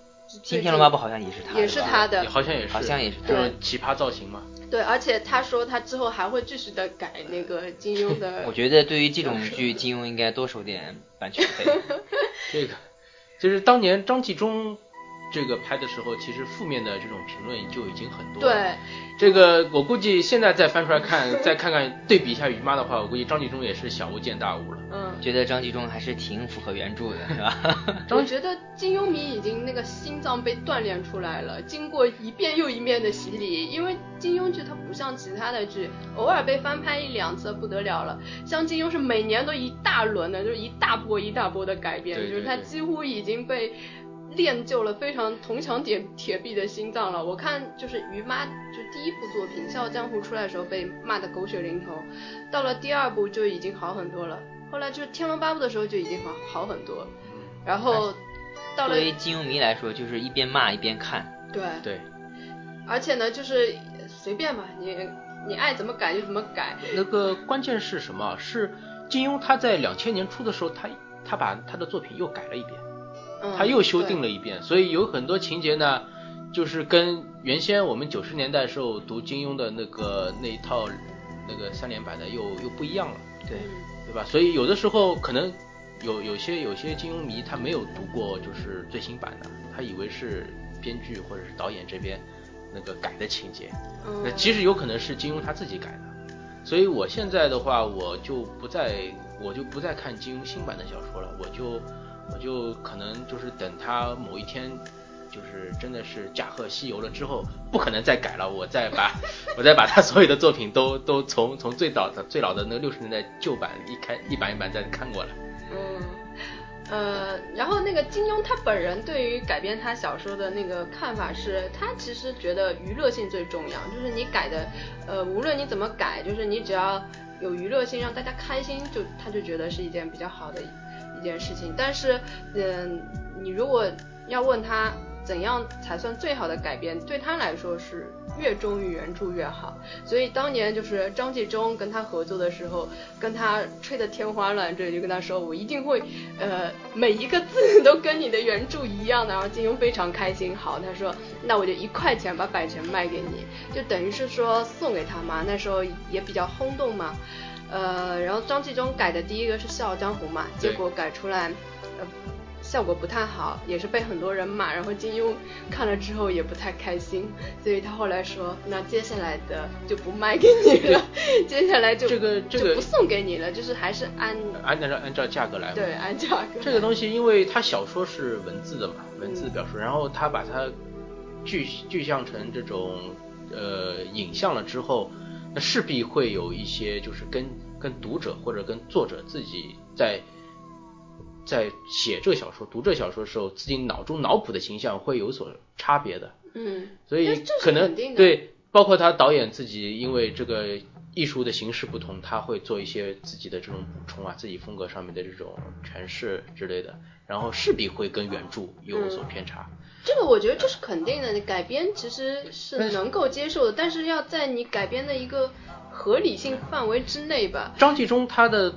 新《天龙八部》好像也是他，也是他的，好像也是，好像也是这种奇葩造型嘛。对，而且他说他之后还会继续的改那个金庸的。我觉得对于这种剧，金庸应该多收点版权费。这个。就是当年张纪中这个拍的时候，其实负面的这种评论就已经很多。对，这个我估计现在再翻出来看，再看看对比一下于妈的话，我估计张纪中也是小巫见大巫了。嗯，觉得张纪中还是挺符合原著的，是吧？我觉得金庸迷已经那个心脏被锻炼出来了，经过一遍又一遍的洗礼。因为金庸剧它不像其他的剧，偶尔被翻拍一两次不得了了，像金庸是每年都一大轮的，就是一大波一大波的改编，对对就是他几乎已经被。练就了非常铜墙铁铁壁的心脏了。我看就是于妈，就第一部作品《笑傲江湖》出来的时候被骂的狗血淋头，到了第二部就已经好很多了。后来就是《天龙八部》的时候就已经好好很多，然后到了作为金庸迷来说，就是一边骂一边看。对对，而且呢，就是随便吧，你你爱怎么改就怎么改。那个关键是什么？是金庸他在两千年初的时候，他他把他的作品又改了一遍。他又修订了一遍，所以有很多情节呢，就是跟原先我们九十年代时候读金庸的那个那一套那个三连版的又又不一样了，对对吧？所以有的时候可能有有些有些金庸迷他没有读过就是最新版的，他以为是编剧或者是导演这边那个改的情节，那其实有可能是金庸他自己改的。所以我现在的话，我就不再我就不再看金庸新版的小说了，我就。我就可能就是等他某一天，就是真的是驾鹤西游了之后，不可能再改了，我再把 我再把他所有的作品都都从从最早的最老的那个六十年代旧版一开一版一版再看过了。嗯，呃，然后那个金庸他本人对于改编他小说的那个看法是，他其实觉得娱乐性最重要，就是你改的，呃，无论你怎么改，就是你只要有娱乐性，让大家开心，就他就觉得是一件比较好的。一件事情，但是，嗯，你如果要问他怎样才算最好的改编，对他来说是越忠于原著越好。所以当年就是张纪中跟他合作的时候，跟他吹得天花乱坠，就跟他说我一定会，呃，每一个字都跟你的原著一样的。然后金庸非常开心，好，他说那我就一块钱把版权卖给你，就等于是说送给他嘛。那时候也比较轰动嘛。呃，然后张纪中改的第一个是《笑傲江湖》嘛，结果改出来，呃，效果不太好，也是被很多人骂。然后金庸看了之后也不太开心，所以他后来说，那接下来的就不卖给你了，接下来就这个这个不送给你了，就是还是按按照按照价格来。对，按价格。这个东西，因为它小说是文字的嘛，文字表述，然后他把它具具象成这种呃影像了之后。那势必会有一些，就是跟跟读者或者跟作者自己在在写这个小说、读这小说的时候，自己脑中脑补的形象会有所差别的。嗯，所以可能对，包括他导演自己，因为这个艺术的形式不同，他会做一些自己的这种补充啊，自己风格上面的这种诠释之类的，然后势必会跟原著有所偏差。这个我觉得这是肯定的，你改编其实是能够接受的，但是要在你改编的一个合理性范围之内吧。张纪中他的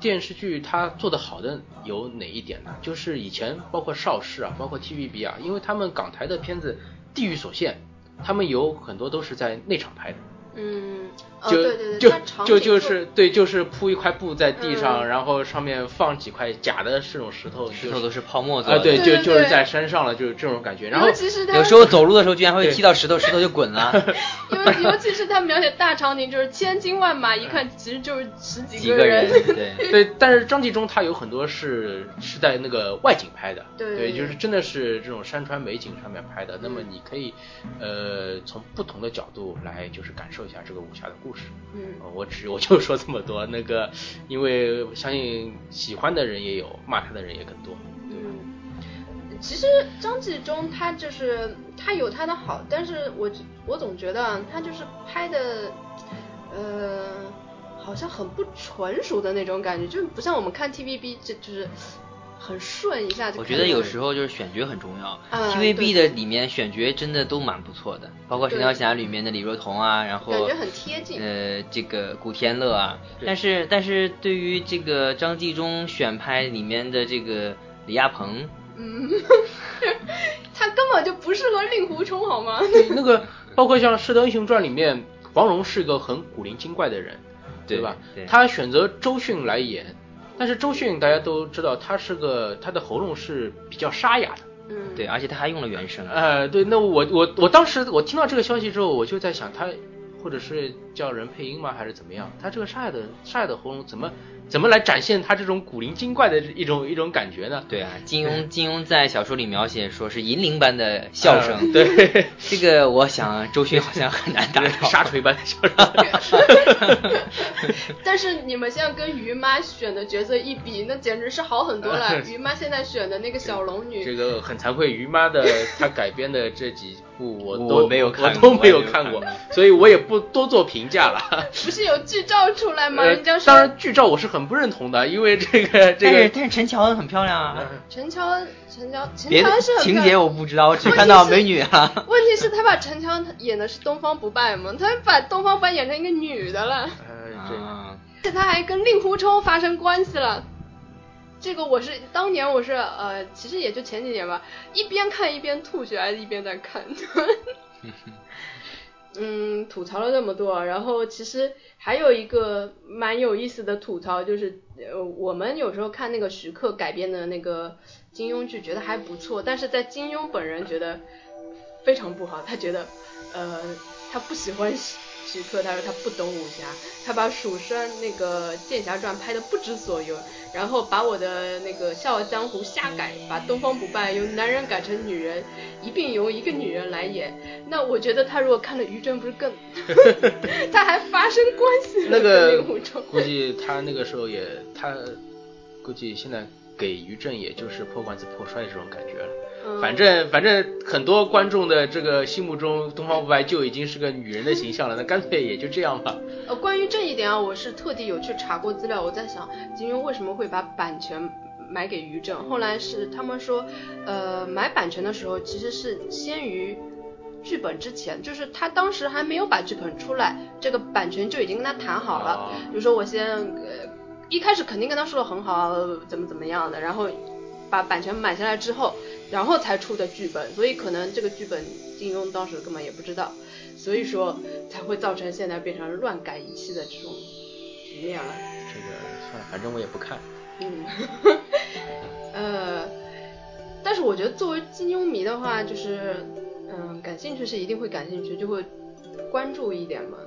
电视剧他做的好的有哪一点呢？就是以前包括邵氏啊，包括 TVB 啊，因为他们港台的片子地域所限，他们有很多都是在内场拍的。嗯。就就就就是对，就是铺一块布在地上，然后上面放几块假的这种石头，石头都是泡沫做的。啊，对，就就是在山上了，就是这种感觉。然后有时候走路的时候居然会踢到石头，石头就滚了。尤尤其是他描写大场景，就是千军万马，一看其实就是十几个人。对对，但是张纪中他有很多是是在那个外景拍的，对，就是真的是这种山川美景上面拍的。那么你可以呃从不同的角度来就是感受一下这个武侠的故。事，嗯，我只我就说这么多。那个，因为相信喜欢的人也有，骂他的人也更多。嗯，其实张纪中他就是他有他的好，但是我我总觉得他就是拍的，呃，好像很不纯熟的那种感觉，就不像我们看 TVB，这就是。很顺一下就。我觉得有时候就是选角很重要，TVB 的里面选角真的都蛮不错的，包括《神雕侠侣》里面的李若彤啊，然后感觉很贴近。呃，这个古天乐啊，但是但是对于这个张纪中选拍里面的这个李亚鹏，嗯，他根本就不适合令狐冲好吗？那个包括像《射雕英雄传》里面，黄蓉是个很古灵精怪的人，对吧？他选择周迅来演。但是周迅大家都知道，他是个他的喉咙是比较沙哑的，嗯，对，而且他还用了原声。呃，对，那我我我当时我听到这个消息之后，我就在想，他或者是叫人配音吗，还是怎么样？他这个沙哑的沙哑的喉咙怎么怎么来展现他这种古灵精怪的一种一种感觉呢？对啊，金庸金庸在小说里描写说是银铃般的笑声，呃对，这个我想周迅好像很难达 到。沙锤般的笑声。但是你们现在跟于妈选的角色一比，那简直是好很多了。于妈现在选的那个小龙女，这个很惭愧，于妈的她改编的这几部我都我没有看我都没有看过，所以我也不多做评价了。不是有剧照出来吗？呃人家说当然剧照我是很不认同的，因为这个这但是个但是陈乔恩很漂亮啊，陈乔恩，陈乔陈乔恩是很情漂亮节我不知道，我只看到美女啊。问题是，他把陈乔恩演的是东方不败吗，他把东方不败演成一个女的了，呃这啊，而且他还跟令狐冲发生关系了。这个我是当年我是呃，其实也就前几年吧，一边看一边吐血，还是一边在看。嗯，吐槽了这么多，然后其实还有一个蛮有意思的吐槽，就是呃，我们有时候看那个徐克改编的那个金庸剧，觉得还不错，但是在金庸本人觉得非常不好，他觉得呃，他不喜欢徐徐克，他说他不懂武侠，他把蜀山那个《剑侠传》拍的不知所云，然后把我的那个《笑傲江湖》瞎改，把东方不败由男人改成女人，一并由一个女人来演。那我觉得他如果看了于正，不是更，他还发生关系了那个。估计他那个时候也他估计现在给于正也就是破罐子破摔这种感觉了。嗯反正反正很多观众的这个心目中，东方不败就已经是个女人的形象了，那干脆也就这样吧。呃，关于这一点啊，我是特地有去查过资料。我在想，金庸为什么会把版权买给于正？后来是他们说，呃，买版权的时候其实是先于剧本之前，就是他当时还没有把剧本出来，这个版权就已经跟他谈好了。哦比如说我先呃一开始肯定跟他说的很好，呃怎么怎么样的，然后把版权买下来之后，然后才出的剧本，所以可能这个剧本金庸当时根本也不知道，所以说才会造成现在变成乱改一气的这种局面了。这个算了，反正我也不看。嗯，呃，但是我觉得作为金庸迷的话，就是嗯，感兴趣是一定会感兴趣，就会关注一点嘛。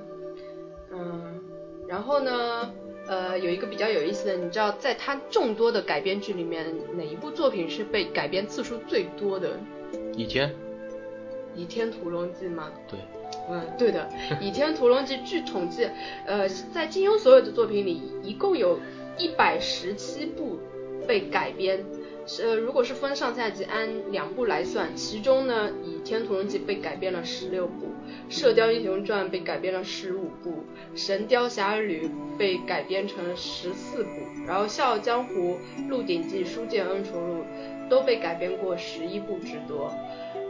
嗯，然后呢，呃，有一个比较有意思的，你知道，在他众多的改编剧里面，哪一部作品是被改编次数最多的？倚天，《倚天屠龙记》吗？对，嗯，对的，《倚天屠龙记》据统计，呃，在金庸所有的作品里，一共有一百十七部被改编。是，如果是分上下集，按两部来算，其中呢，《倚天屠龙记》被改编了十六部，《射雕英雄传》被改编了十五部，《神雕侠侣》被改编成十四部，然后《笑傲江湖》《鹿鼎记》《书剑恩仇录》都被改编过十一部之多。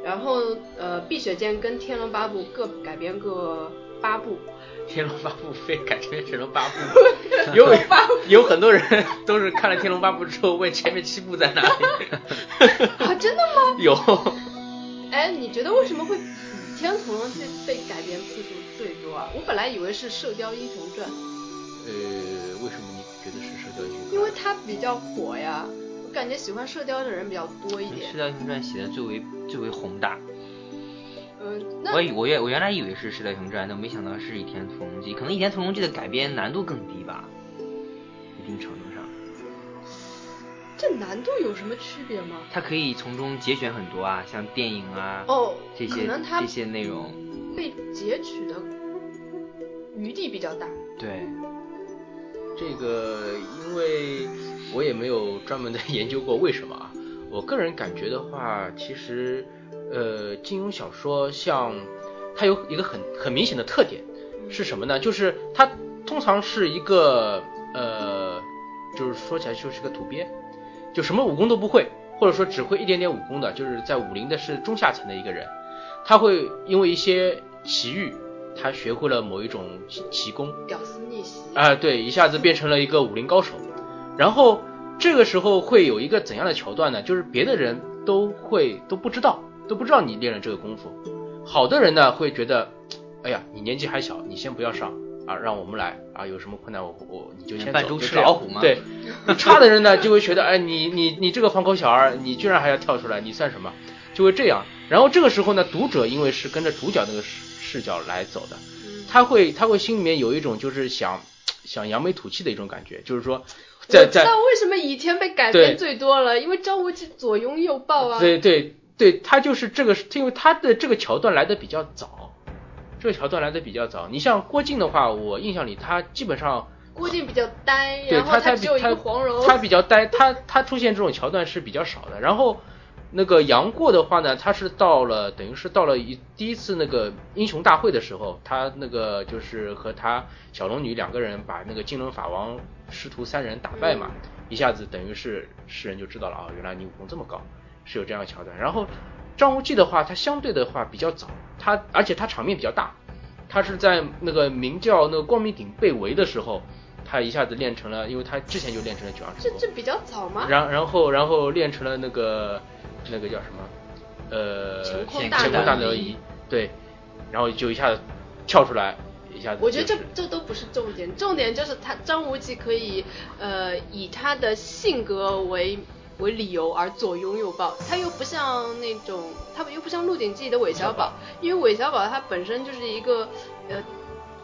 然后呃，《碧血剑》跟《天龙八部》各改编各八部。天龙八部被改编成了八部，有有很多人都是看了天龙八部之后问前面七部在哪里。啊，真的吗？有，哎，你觉得为什么会《倚天屠龙记》被改编次数最多啊？我本来以为是《射雕英雄传》，呃，为什么你觉得是射雕英雄传？因为它比较火呀。我感觉喜欢射雕的人比较多一《点射。雕英雄传》写的最为最为宏大，嗯，我以我原我原来以为是《射雕英雄传》，但没想到是《倚天屠龙记》，可能《倚天屠龙记》的改编难度更低吧，一定程度上，这难度有什么区别吗？它可以从中节选很多啊，像电影啊，哦，这些可能它这些内容，被截取的余地比较大。对，这个，因为我也没有专门的 研究过为什么啊。我个人感觉的话，其实，呃，金庸小说像它有一个很很明显的特点是什么呢？就是它通常是一个呃，就是说起来就是个土鳖，就什么武功都不会，或者说只会一点点武功的，就是在武林的是中下层的一个人，他会因为一些奇遇，他学会了某一种奇奇功，屌丝逆袭。啊、对，一下子变成了一个武林高手。然后这个时候会有一个怎样的桥段呢？就是别的人都会都不知道，都不知道你练了这个功夫。好的人呢会觉得，哎呀，你年纪还小，你先不要上。啊，让我们来啊，有什么困难我我你就先扮猪走就吃老虎嘛对，差的人呢 就会觉得，哎，你你你这个黄口小儿，你居然还要跳出来，你算什么？就会这样。然后这个时候呢，读者因为是跟着主角那个视视角来走的，嗯他会他会心里面有一种就是想想扬眉吐气的一种感觉，就是说在我知道为什么倚天被改编最多了，因为张无忌左拥右抱啊。对对对，他就是这个，因为他的这个桥段来的比较早，这个桥段来的比较早。你像郭靖的话，我印象里他基本上郭靖比较呆，对他然后只有一他个黄蓉。他比较呆，他他出现这种桥段是比较少的。然后那个杨过的话呢，他是到了等于是到了一第一次那个英雄大会的时候，他那个就是和他小龙女两个人把那个金轮法王师徒三人打败嘛，一下子等于是世人就知道了啊，原来你武功这么高，是有这样的桥段。然后张无忌的话，他相对的话比较早，他而且他场面比较大，他是在那个明教那个光明顶被围的时候。他一下子练成了，因为他之前就练成了九阳神功，这这比较早吗？然然后然后练成了那个那个叫什么呃乾坤乾大坤大挪移，对，然后就一下子跳出来，一下子我觉得这这都不是重点，重点就是他张无忌可以呃以他的性格为为理由而左拥右抱，他又不像那种他又不像《鹿鼎记》的韦小宝，因为韦小宝他本身就是一个呃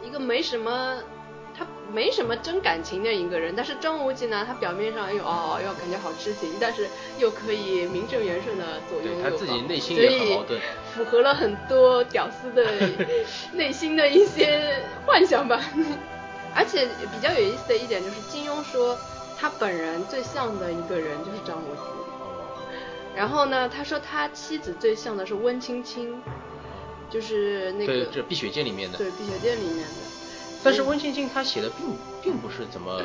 一个没什么。他没什么真感情的一个人，但是张无忌呢，他表面上哎呦哦又感觉好痴情，但是又可以名正言顺的左拥右抱，对他自己内心所以也很矛盾符合了很多屌丝的 内心的一些幻想吧。而且比较有意思的一点就是，金庸说他本人最像的一个人就是张无忌。然后呢，他说他妻子最像的是温青青，就是那个对这《碧血剑》里面的，对《碧血剑》里面的。但是温青青他写的并并不是怎么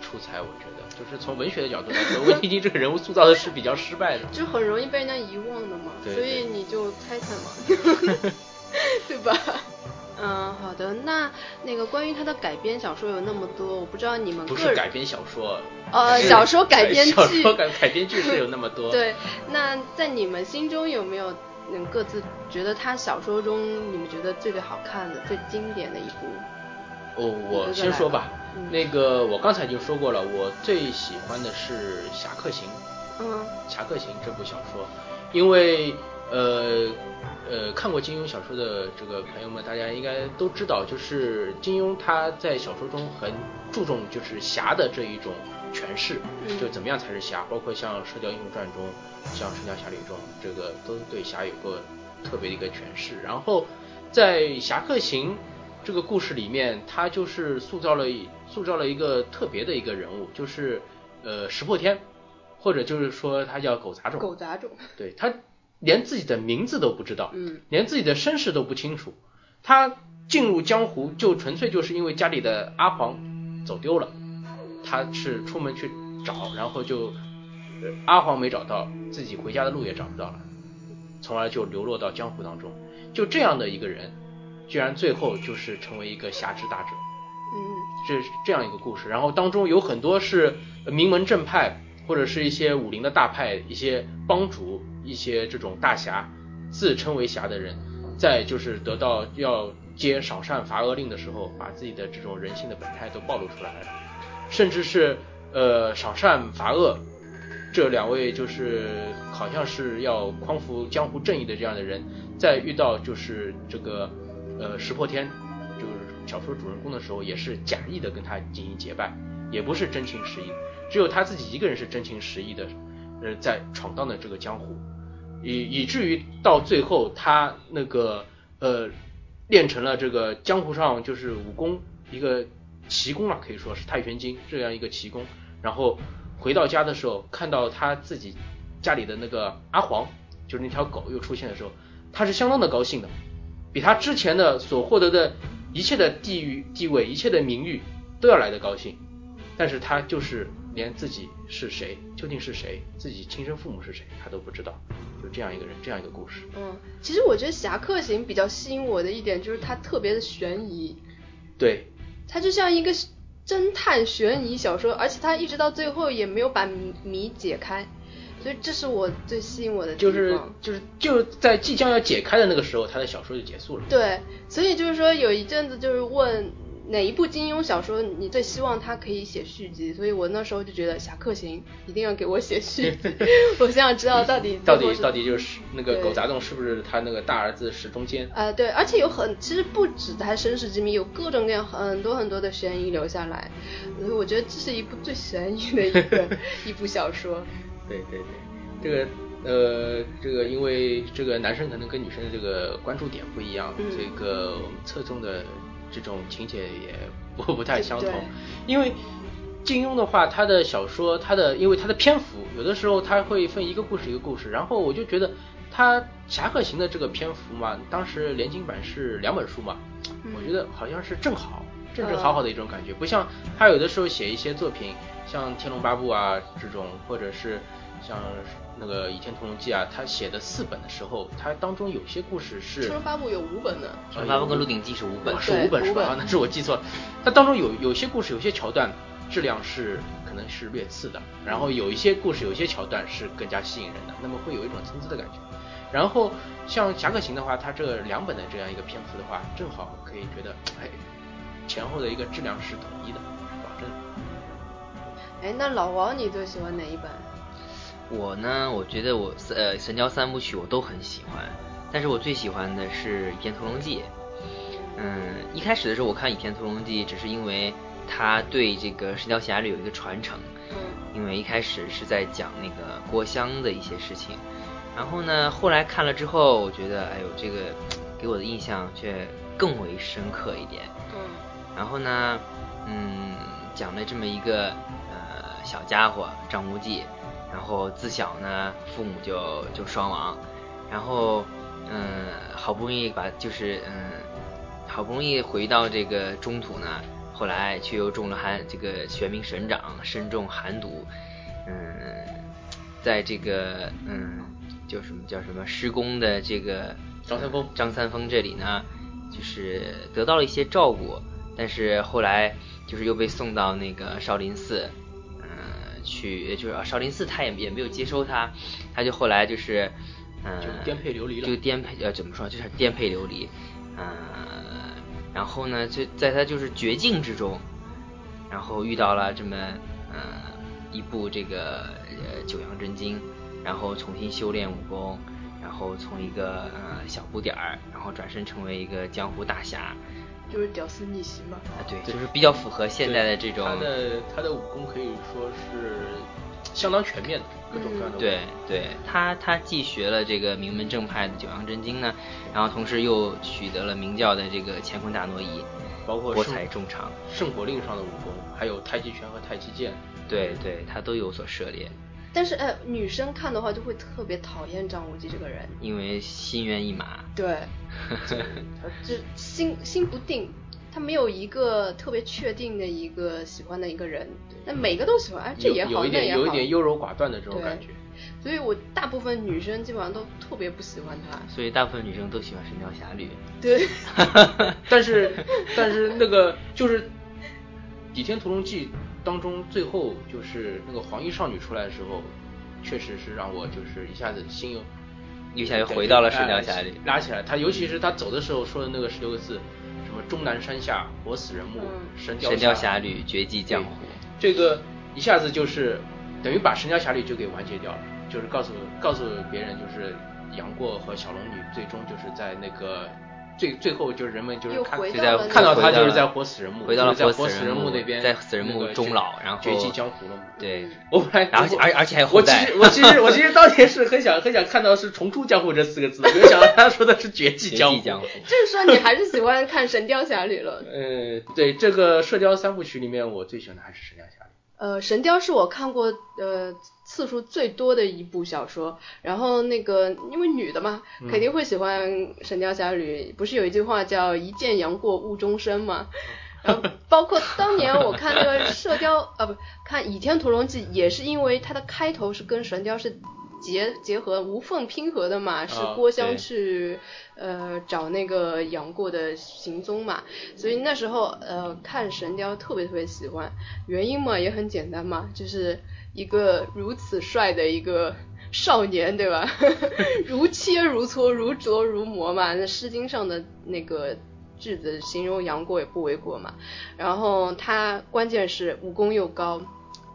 出彩，我觉得就是从文学的角度来说，温青青这个人物塑造的是比较失败的。就很容易被人家遗忘的嘛，对所以你就猜猜嘛，对吧？嗯，好的，那那个关于他的改编小说有那么多，我不知道你们不是改编小说，呃小说改编小剧说改改编剧是有那么多。对，那在你们心中有没有嗯各自觉得他小说中你们觉得最最好看的、最经典的一部？哦，我先说吧，嗯那个我刚才已经说过了，我最喜欢的是《侠客行》。嗯《侠客行》这部小说，因为呃呃看过金庸小说的这个朋友们，大家应该都知道，就是金庸他在小说中很注重就是侠的这一种诠释，嗯就怎么样才是侠，包括像《射雕英雄传》中，像《神雕侠侣》中，这个都对侠有过特别的一个诠释。然后在《侠客行》这个故事里面，他就是塑造了塑造了一个特别的一个人物，就是呃石破天。或者就是说他叫狗杂种，狗杂种，对他连自己的名字都不知道，嗯，连自己的身世都不清楚。他进入江湖就纯粹就是因为家里的阿黄走丢了，他是出门去找，然后就、呃阿黄没找到，自己回家的路也找不到了，从而就流落到江湖当中。就这样的一个人，居然最后就是成为一个侠之大者，嗯这是这样一个故事。然后当中有很多是呃名门正派。或者是一些武林的大派、一些帮主、一些这种大侠，自称为侠的人，在就是得到要接赏善罚恶令的时候，把自己的这种人性的本态都暴露出来了，甚至是呃赏善罚恶这两位就是好像是要匡扶江湖正义的这样的人，在遇到就是这个呃石破天就是小说主人公的时候，也是假意的跟他进行结拜，也不是真情实意。只有他自己一个人是真情实意的，呃，在闯荡的这个江湖，以以至于到最后他那个呃练成了这个江湖上就是武功一个奇功啊，可以说是太玄经这样一个奇功。然后回到家的时候，看到他自己家里的那个阿黄，就是那条狗又出现的时候，他是相当的高兴的，比他之前的所获得的一切的地域地位、一切的名誉都要来的高兴。但是他就是连自己是谁，究竟是谁，自己亲生父母是谁，他都不知道，就这样一个人，这样一个故事。嗯，其实我觉得《侠客行》比较吸引我的一点就是它特别的悬疑，对，它就像一个侦探悬疑小说，而且它一直到最后也没有把谜解开，所以这是我最吸引我的地方。就是就是就在即将要解开的那个时候，他的小说就结束了。对，所以就是说有一阵子就是问哪一部金庸小说你最希望他可以写续集？所以我那时候就觉得《侠客行》一定要给我写续集，我想知道到底 到底到底就是那个狗杂种是不是他那个大儿子石中坚？啊，对，而且有很其实不止他身世之谜，有各种各样很多很多的悬疑留下来，所以我觉得这是一部最悬疑的一个 一部小说。对对对，这个。呃，这个因为这个男生可能跟女生的这个关注点不一样，这个我们侧重的这种情节也不 不太相同。因为金庸的话，他的小说，他的因为他的篇幅，有的时候他会分一个故事一个故事，然后我就觉得他《侠客行》的这个篇幅嘛，当时连金版是两本书嘛，我觉得好像是正好，正正好好的一种感觉，不像他有的时候写一些作品，像《天龙八部》啊这种，或者是像。那个《倚天屠龙记》啊，他写的四本的时候，他当中有些故事是《天龙八部》有五本的，《天龙八部》跟《鹿鼎记》是五本，是五本是吧？啊 那是我记错了。它当中有有些故事，有些桥段质量是可能是略次的，然后有一些故事，有些桥段是更加吸引人的，那么会有一种参差的感觉。然后像《侠客行》的话，它这两本的这样一个篇幅的话，正好可以觉得，哎，前后的一个质量是统一的，是保证。哎，那老王你最喜欢哪一本？我呢，我觉得我呃《神雕三部曲》我都很喜欢，但是我最喜欢的是《倚天屠龙记》。嗯，一开始的时候我看《倚天屠龙记》，只是因为它对这个《神雕侠侣》有一个传承。嗯。因为一开始是在讲那个郭襄的一些事情，然后呢，后来看了之后，我觉得，哎呦，这个给我的印象却更为深刻一点。嗯。然后呢，嗯，讲了这么一个呃小家伙张无忌。然后自小呢，父母就就双亡，然后嗯，好不容易把就是嗯，好不容易回到这个中土呢，后来却又中了寒这个玄冥神掌，身中寒毒，嗯，在这个嗯叫什么叫什么施工的这个张三丰张三丰这里呢，就是得到了一些照顾，但是后来就是又被送到那个少林寺。去就是少林寺，他也也没有接收他，他就后来就是，嗯，就颠沛流离了，就颠沛呃怎么说，就是颠沛流离，嗯，然后呢，就在他就是绝境之中，然后遇到了这么呃一部这个呃九阳真经，然后重新修炼武功，然后从一个呃小不点儿，然后转身成为一个江湖大侠。就是屌丝逆袭嘛，啊对，就是比较符合现在的这种。他的他的武功可以说是相当全面的，各种各样的。对对，他他既学了这个名门正派的九阳真经呢，然后同时又取得了明教的这个乾坤大挪移，包括博采众长，圣火令上的武功，还有太极拳和太极剑，对对，他都有所涉猎。但是哎，女生看的话就会特别讨厌张无忌这个人，因为心猿意马。对，他 就心心不定，他没有一个特别确定的一个喜欢的一个人，那每个都喜欢，哎，这也好，那也好，有一点优柔寡断的这种感觉。所以我大部分女生基本上都特别不喜欢他。所以大部分女生都喜欢《神雕侠侣》。对，但是但是那个就是《倚天屠龙记》。当中最后就是那个黄衣少女出来的时候，确实是让我就是一下子心又一下又回到了神雕侠侣，拉起来。他尤其是他走的时候说的那个十六个字，什么终南山下活死人墓，神雕神雕侠侣绝迹江湖，这个一下子就是等于把神雕侠侣就给完结掉了，就是告诉告诉别人就是杨过和小龙女最终就是在那个。最最后就是人们就是看看到他就是在活死人墓，回到了活死人墓那边，在死人墓终老，然后绝迹江湖了嘛。对，我本来而且而而且还有后代。我其实我其实我其实当年是很想很想看到是重出江湖这四个字，没有想到他说的是绝迹江湖。就是说你还是喜欢看神雕侠侣了。呃，对，这个射雕三部曲里面，我最喜欢的还是神雕侠侣。呃，神雕是我看过呃。次数最多的一部小说，然后那个因为女的嘛，肯定会喜欢《神雕侠侣》。不是有一句话叫“一见杨过误终身”嘛？然后 包括当年我看那个《射雕》啊，不看《倚天屠龙记》，也是因为它的开头是跟神雕是结结合无缝拼合的嘛，是郭襄去呃找那个杨过的行踪嘛，所以那时候呃看神雕特别特别喜欢，原因嘛也很简单嘛，就是。一个如此帅的一个少年，对吧？如切如磋，如琢如磨嘛。那《诗经》上的那个句子形容杨过也不为过嘛。然后他关键是武功又高，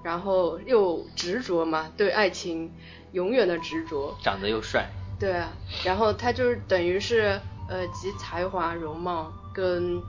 然后又执着嘛，对爱情永远的执着，长得又帅。对啊，然后他就是等于是呃集才华、容貌跟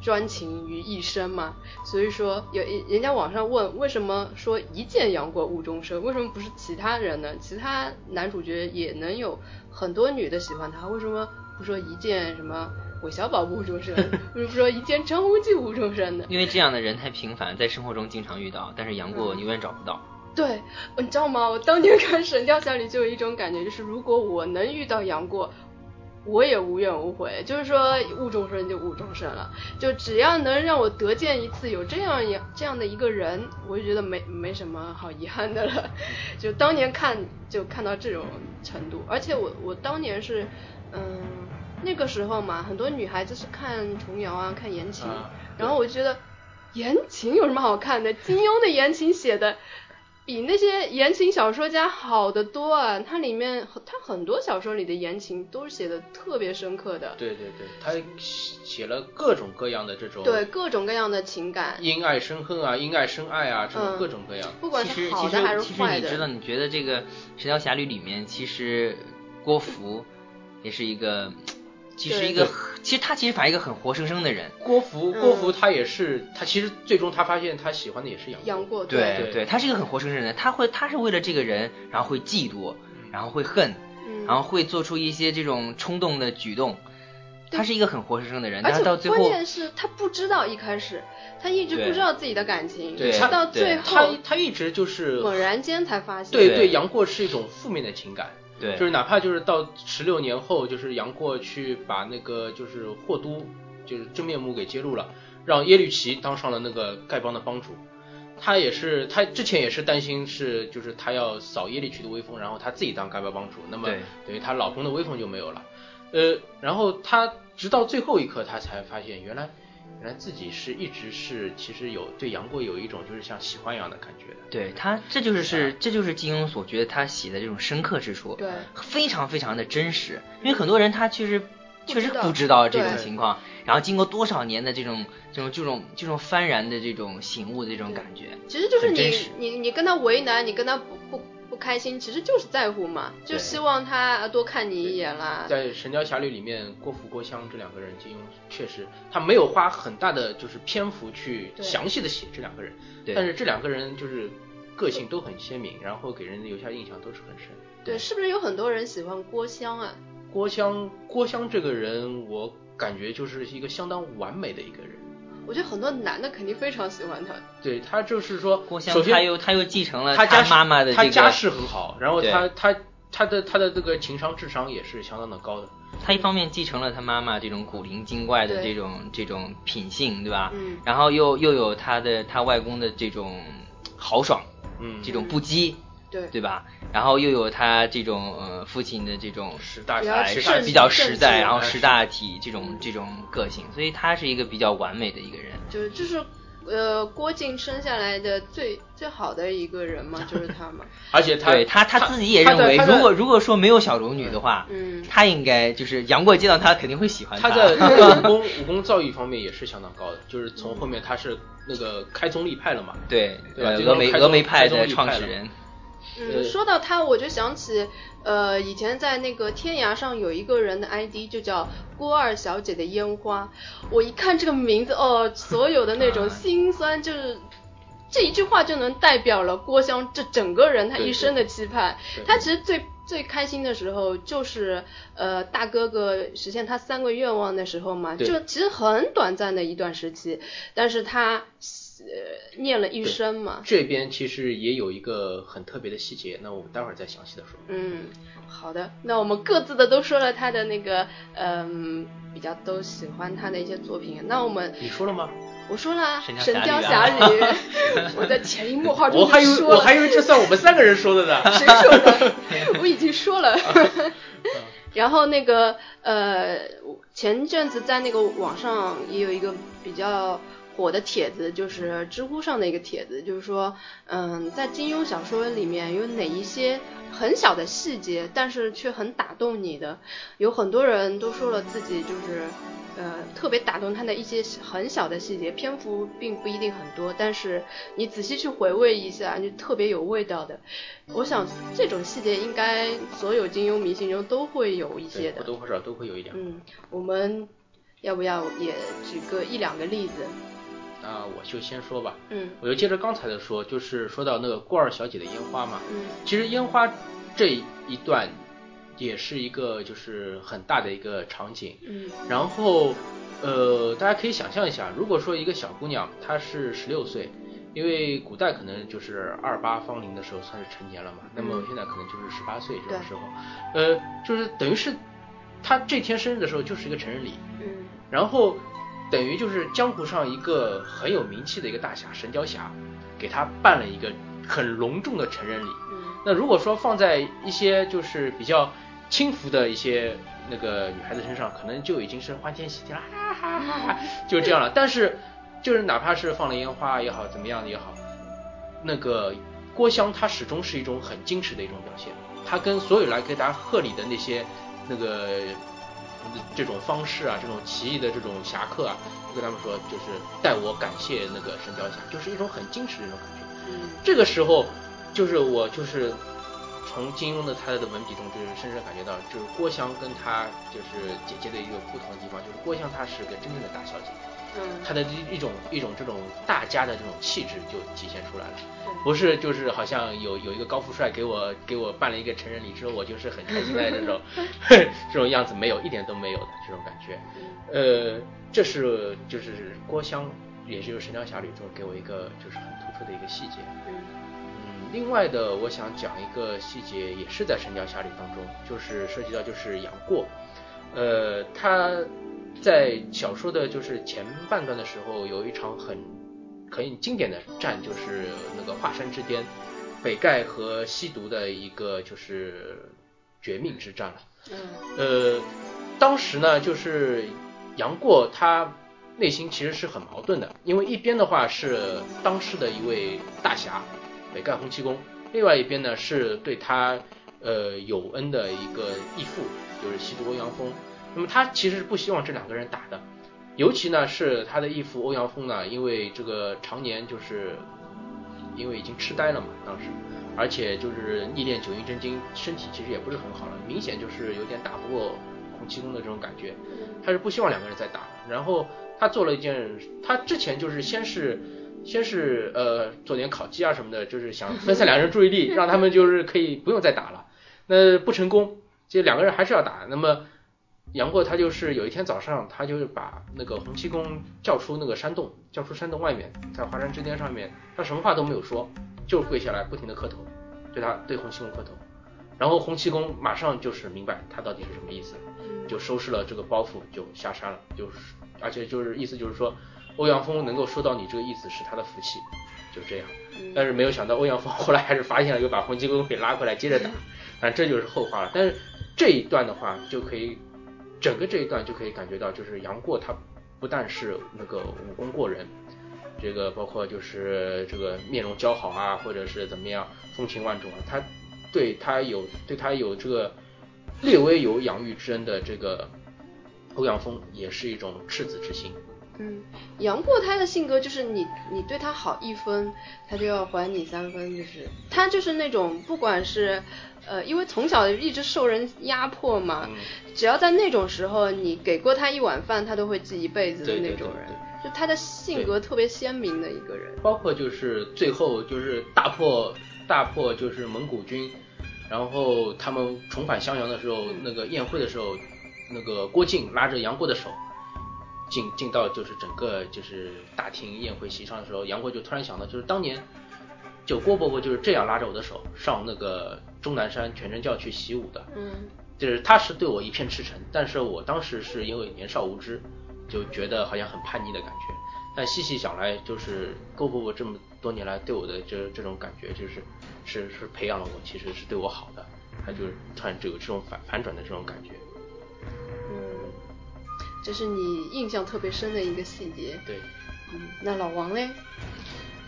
专情于一身嘛。所以说有人家网上问为什么说一见杨过误终身，为什么不是其他人呢？其他男主角也能有很多女的喜欢他，为什么不说一见什么韦小宝误终身，为什么不说一见张无忌误终身呢？因为这样的人太平凡，在生活中经常遇到，但是杨过永远找不到。对，你知道吗？我当年看《神雕侠侣》就有一种感觉，就是如果我能遇到杨过，我也无怨无悔。就是说误终身就误终身了，就只要能让我得见一次有这样一这样的一个人，我就觉得没没什么好遗憾的了。就当年看就看到这种程度，而且我我当年是，嗯，那个时候嘛，很多女孩子是看琼瑶啊，看言情，然后我就觉得言情有什么好看的？金庸的言情写的。比那些言情小说家好得多啊！它里面它很多小说里的言情都是写的特别深刻的。对对对，他写了各种各样的这种对各种各样的情感，因爱生恨啊，因爱生爱啊，这种各种各样。不管是好的还是坏的。其实你知道，你觉得这个《神雕侠侣》里面，其实郭芙也是一个。其实一个，其实他其实反而一个很活生生的人。郭芙，郭芙他也是，他其实最终他发现他喜欢的也是杨杨过。对对，他是一个很活生生的人，他会他是为了这个人，然后会嫉妒，然后会恨，然后会做出一些这种冲动的举动。他是一个很活生生的人，但是到最后，关键是他不知道一开始，他一直不知道自己的感情，对，到最后他他一直就是猛然间才发现，对对，杨过是一种负面的情感。对，就是哪怕就是到十六年后，就是杨过去把那个就是霍都就是真面目给揭露了，让耶律齐当上了那个丐帮的帮主，他也是他之前也是担心是就是他要扫耶律齐的威风，然后他自己当丐帮帮主，那么等于他老公的威风就没有了，呃，然后他直到最后一刻他才发现原来。原来自己是一直是，其实有对杨过有一种就是像喜欢一样的感觉的。对他，这就是是，这就是金庸所觉得他写的这种深刻之处，对，非常非常的真实。因为很多人他确实确实不知道这种情况，然后经过多少年的这种这种这种这种幡然的这种醒悟的这种感觉，其实就是你你你跟他为难，你跟他不不。不开心其实就是在乎嘛，就希望他多看你一眼啦。在《神雕侠侣》里面，郭芙、郭襄这两个人，金庸确实他没有花很大的就是篇幅去详细的写这两个人，但是这两个人就是个性都很鲜明，然后给人留下印象都是很深。对，是不是有很多人喜欢郭襄啊？郭襄，郭襄这个人，我感觉就是一个相当完美的一个人。我觉得很多男的肯定非常喜欢他。对他就是说，首先他又他又继承了他家妈妈的他家世很好，然后他他他的他的这个情商智商也是相当的高的。他一方面继承了他妈妈这种古灵精怪的这种这种品性，对吧？嗯。然后又又有他的他外公的这种豪爽，嗯，这种不羁。对对吧？然后又有他这种呃父亲的这种实大体，比较实在，然后识大体这种这种个性，所以他是一个比较完美的一个人。就是就是呃郭靖生下来的最最好的一个人嘛，就是他嘛。而且对他他自己也认为，如果如果说没有小龙女的话，嗯，他应该就是杨过见到他肯定会喜欢他。他在 武功武功造诣方面也是相当高的，就是从后面他是那个开宗立派了嘛。对对吧？峨眉峨眉派的创始人。嗯，说到他，我就想起，呃，以前在那个天涯上有一个人的 ID 就叫郭二小姐的烟花，我一看这个名字，哦，所有的那种心酸，就是这一句话就能代表了郭襄这整个人他一生的期盼。他其实最最开心的时候就是呃大哥哥实现他三个愿望的时候嘛，就其实很短暂的一段时期，但是他。呃，念了一生嘛。这边其实也有一个很特别的细节，那我们待会儿再详细的说。嗯，好的，那我们各自的都说了他的那个，嗯，比较都喜欢他的一些作品。那我们你说了吗？我说了，《神雕侠侣》。我在潜移默化 中我还以为我还以为这算我们三个人说的呢。谁说的？我已经说了。然后那个呃，前阵子在那个网上也有一个比较。火的帖子，就是知乎上的一个帖子，就是说，嗯，在金庸小说里面有哪一些很小的细节，但是却很打动你的？有很多人都说了自己就是。呃，特别打动他的一些很小的细节，篇幅并不一定很多，但是你仔细去回味一下，就特别有味道的。我想这种细节应该所有金庸迷心中都会有一些的，或多或少都会有一点。嗯，我们要不要也举个一两个例子？那我就先说吧。嗯，我就接着刚才的说，就是说到那个郭二小姐的烟花嘛。嗯，其实烟花这一段。也是一个就是很大的一个场景，嗯，然后呃，大家可以想象一下，如果说一个小姑娘她是十六岁，因为古代可能就是二八芳龄的时候算是成年了嘛，那么现在可能就是十八岁这个时候，呃，就是等于是她这天生日的时候就是一个成人礼，嗯，然后等于就是江湖上一个很有名气的一个大侠神雕侠，给他办了一个很隆重的成人礼，嗯，那如果说放在一些就是比较轻浮的一些那个女孩子身上，可能就已经是欢天喜地了，哈哈哈哈，就是这样了。但是，就是哪怕是放了烟花也好，怎么样的也好，那个郭襄她始终是一种很矜持的一种表现。她跟所有来给大家贺礼的那些那个这种方式啊，这种奇异的这种侠客啊，跟他们说，就是代我感谢那个神雕侠，就是一种很矜持的一种感觉。嗯，这个时候，就是我就是。从金庸的他的文笔中，就是深深感觉到，就是郭襄跟他就是姐姐的一个不同的地方，就是郭襄她是个真正的大小姐，嗯，她的一种一种这种大家的这种气质就体现出来了，不是就是好像有有一个高富帅给我给我办了一个成人礼之后，我就是很开心的这种 这种样子，没有一点都没有的这种感觉，呃，这是就是郭襄，也就是《神雕侠侣》中给我一个就是很突出的一个细节，嗯。另外的，我想讲一个细节，也是在《神雕侠侣》当中，就是涉及到就是杨过，呃，他在小说的就是前半段的时候，有一场很很经典的战，就是那个华山之巅，北丐和西毒的一个就是绝命之战了。嗯。呃，当时呢，就是杨过他内心其实是很矛盾的，因为一边的话是当时的一位大侠。北丐洪七公，另外一边呢是对他呃有恩的一个义父，就是西毒欧阳锋。那么他其实是不希望这两个人打的，尤其呢是他的义父欧阳锋呢，因为这个常年就是因为已经痴呆了嘛，当时，而且就是历练九阴真经，身体其实也不是很好了，明显就是有点打不过洪七公的这种感觉，他是不希望两个人再打。然后他做了一件，他之前就是先是。先是呃做点烤鸡啊什么的，就是想分散两个人注意力，让他们就是可以不用再打了。那不成功，就两个人还是要打。那么杨过他就是有一天早上，他就是把那个洪七公叫出那个山洞，叫出山洞外面，在华山之巅上面，他什么话都没有说，就跪下来不停的磕头，对他对洪七公磕头。然后洪七公马上就是明白他到底是什么意思，就收拾了这个包袱就下山了，就是而且就是意思就是说。欧阳锋能够收到你这个意思是他的福气，就这样。但是没有想到欧阳锋后来还是发现了，又把洪七公给拉回来接着打。反正这就是后话了。但是这一段的话就可以，整个这一段就可以感觉到，就是杨过他不但是那个武功过人，这个包括就是这个面容姣好啊，或者是怎么样风情万种啊，他对他有对他有这个略微有养育之恩的这个欧阳锋也是一种赤子之心。嗯，杨过他的性格就是你你对他好一分，他就要还你三分，就是他就是那种不管是呃，因为从小一直受人压迫嘛，只要在那种时候你给过他一碗饭，他都会记一辈子的那种人，就他的性格特别鲜明的一个人。包括就是最后就是大破大破就是蒙古军，然后他们重返襄阳的时候，那个宴会的时候，那个郭靖拉着杨过的手。进进到就是整个就是大厅宴会席上的时候，杨过就突然想到，就是当年就郭伯伯就是这样拉着我的手上那个终南山全真教去习武的，嗯，就是他是对我一片赤诚，但是我当时是因为年少无知，就觉得好像很叛逆的感觉，但细细想来，就是郭伯伯这么多年来对我的这这种感觉，就是是是培养了我，其实是对我好的，他就是突然就有这种反反转的这种感觉。这是你印象特别深的一个细节。对，嗯，那老王嘞？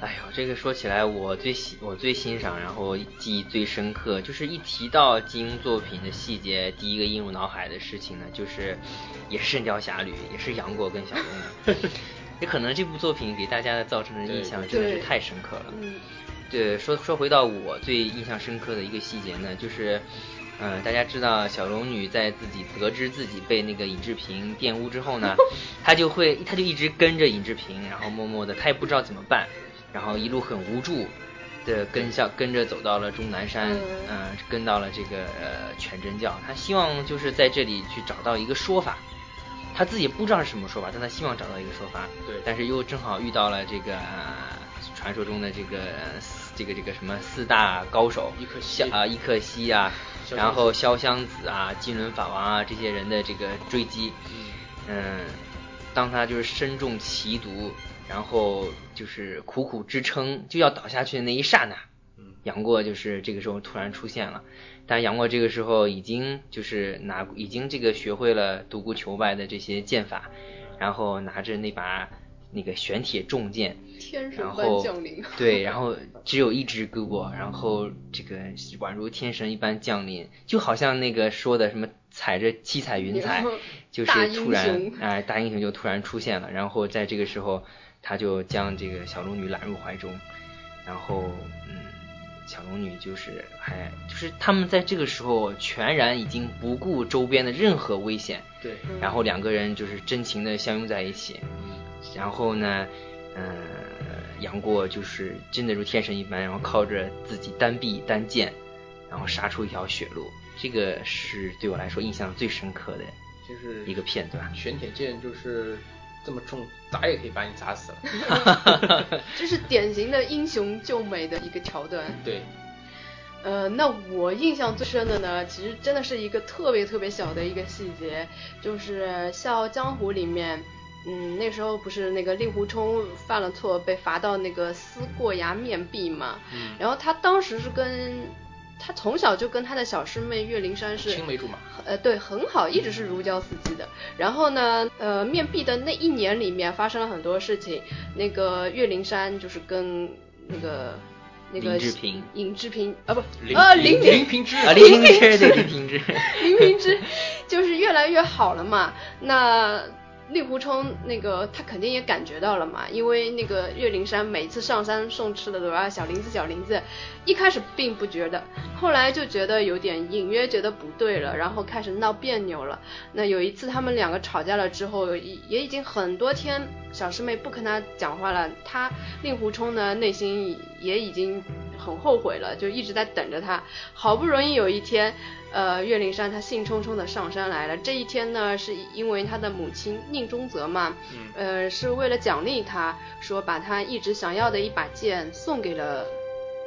哎呦，这个说起来，我最喜我最欣赏，然后记忆最深刻，就是一提到金庸作品的细节，第一个映入脑海的事情呢，就是也是《神雕侠侣》，也是杨过跟小龙女。也可能这部作品给大家造成的印象真的是太深刻了。嗯，对，说说回到我最印象深刻的一个细节呢，就是，嗯、大家知道小龙女在自己得知自己被那个尹志平玷污之后呢，她就会，她就一直跟着尹志平，然后默默的，她也不知道怎么办，然后一路很无助的跟向跟着走到了终南山，嗯嗯、跟到了这个呃全真教，她希望就是在这里去找到一个说法。她自己不知道是什么说法，但她希望找到一个说法。对但是又正好遇到了这个、呃传说中的这个这个这个什么四大高手，伊克西萧啊伊克西啊，然后潇湘子啊、金轮法王啊这些人的这个追击。嗯，嗯，当他就是身中奇毒，然后就是苦苦支撑就要倒下去的那一刹那，嗯杨过就是这个时候突然出现了。但杨过这个时候已经就是拿已经这个学会了独孤求败的这些剑法，然后拿着那把那个玄铁重剑，天神般然后降临。对，然后只有一只胳膊，然后这个宛如天神一般降临，就好像那个说的什么踩着七彩云彩，就是突然哎、大英雄就突然出现了，然后在这个时候他就将这个小龙女揽入怀中，然后嗯，小龙女就是还就是他们在这个时候全然已经不顾周边的任何危险，对，然后两个人就是真情的相拥在一起，然后呢，呃，杨过就是真的如天神一般，然后靠着自己单臂单剑，然后杀出一条血路，这个是对我来说印象最深刻的就是一个片段。玄铁剑就是这么重，砸也可以把你砸死了。这是典型的英雄救美的一个桥段。对，呃，那我印象最深的呢，其实真的是一个特别特别小的一个细节，就是《笑傲江湖》里面，嗯，那时候不是那个令狐冲犯了错，被罚到那个思过崖面壁嘛，嗯然后他当时是跟他从小就跟他的小师妹岳灵珊是青梅竹马。呃，对，很好，一直是如胶似漆的。然后呢，呃，面壁的那一年里面发生了很多事情。那个岳灵珊就是跟那个那个尹志平尹志平啊不林呃林林林平之啊，林平之对林平之，林平之就是越来越好了嘛。那令狐冲那个他肯定也感觉到了嘛，因为那个岳灵珊每次上山送吃的都要小林子小林子，一开始并不觉得，后来就觉得有点隐约觉得不对了，然后开始闹别扭了。那有一次他们两个吵架了之后，也已经很多天小师妹不跟他讲话了，他令狐冲呢内心也已经很后悔了，就一直在等着他。好不容易有一天，呃，岳灵珊她兴冲冲的上山来了。这一天呢，是因为她的母亲宁中泽嘛，嗯呃，是为了奖励她，说把她一直想要的一把剑送给了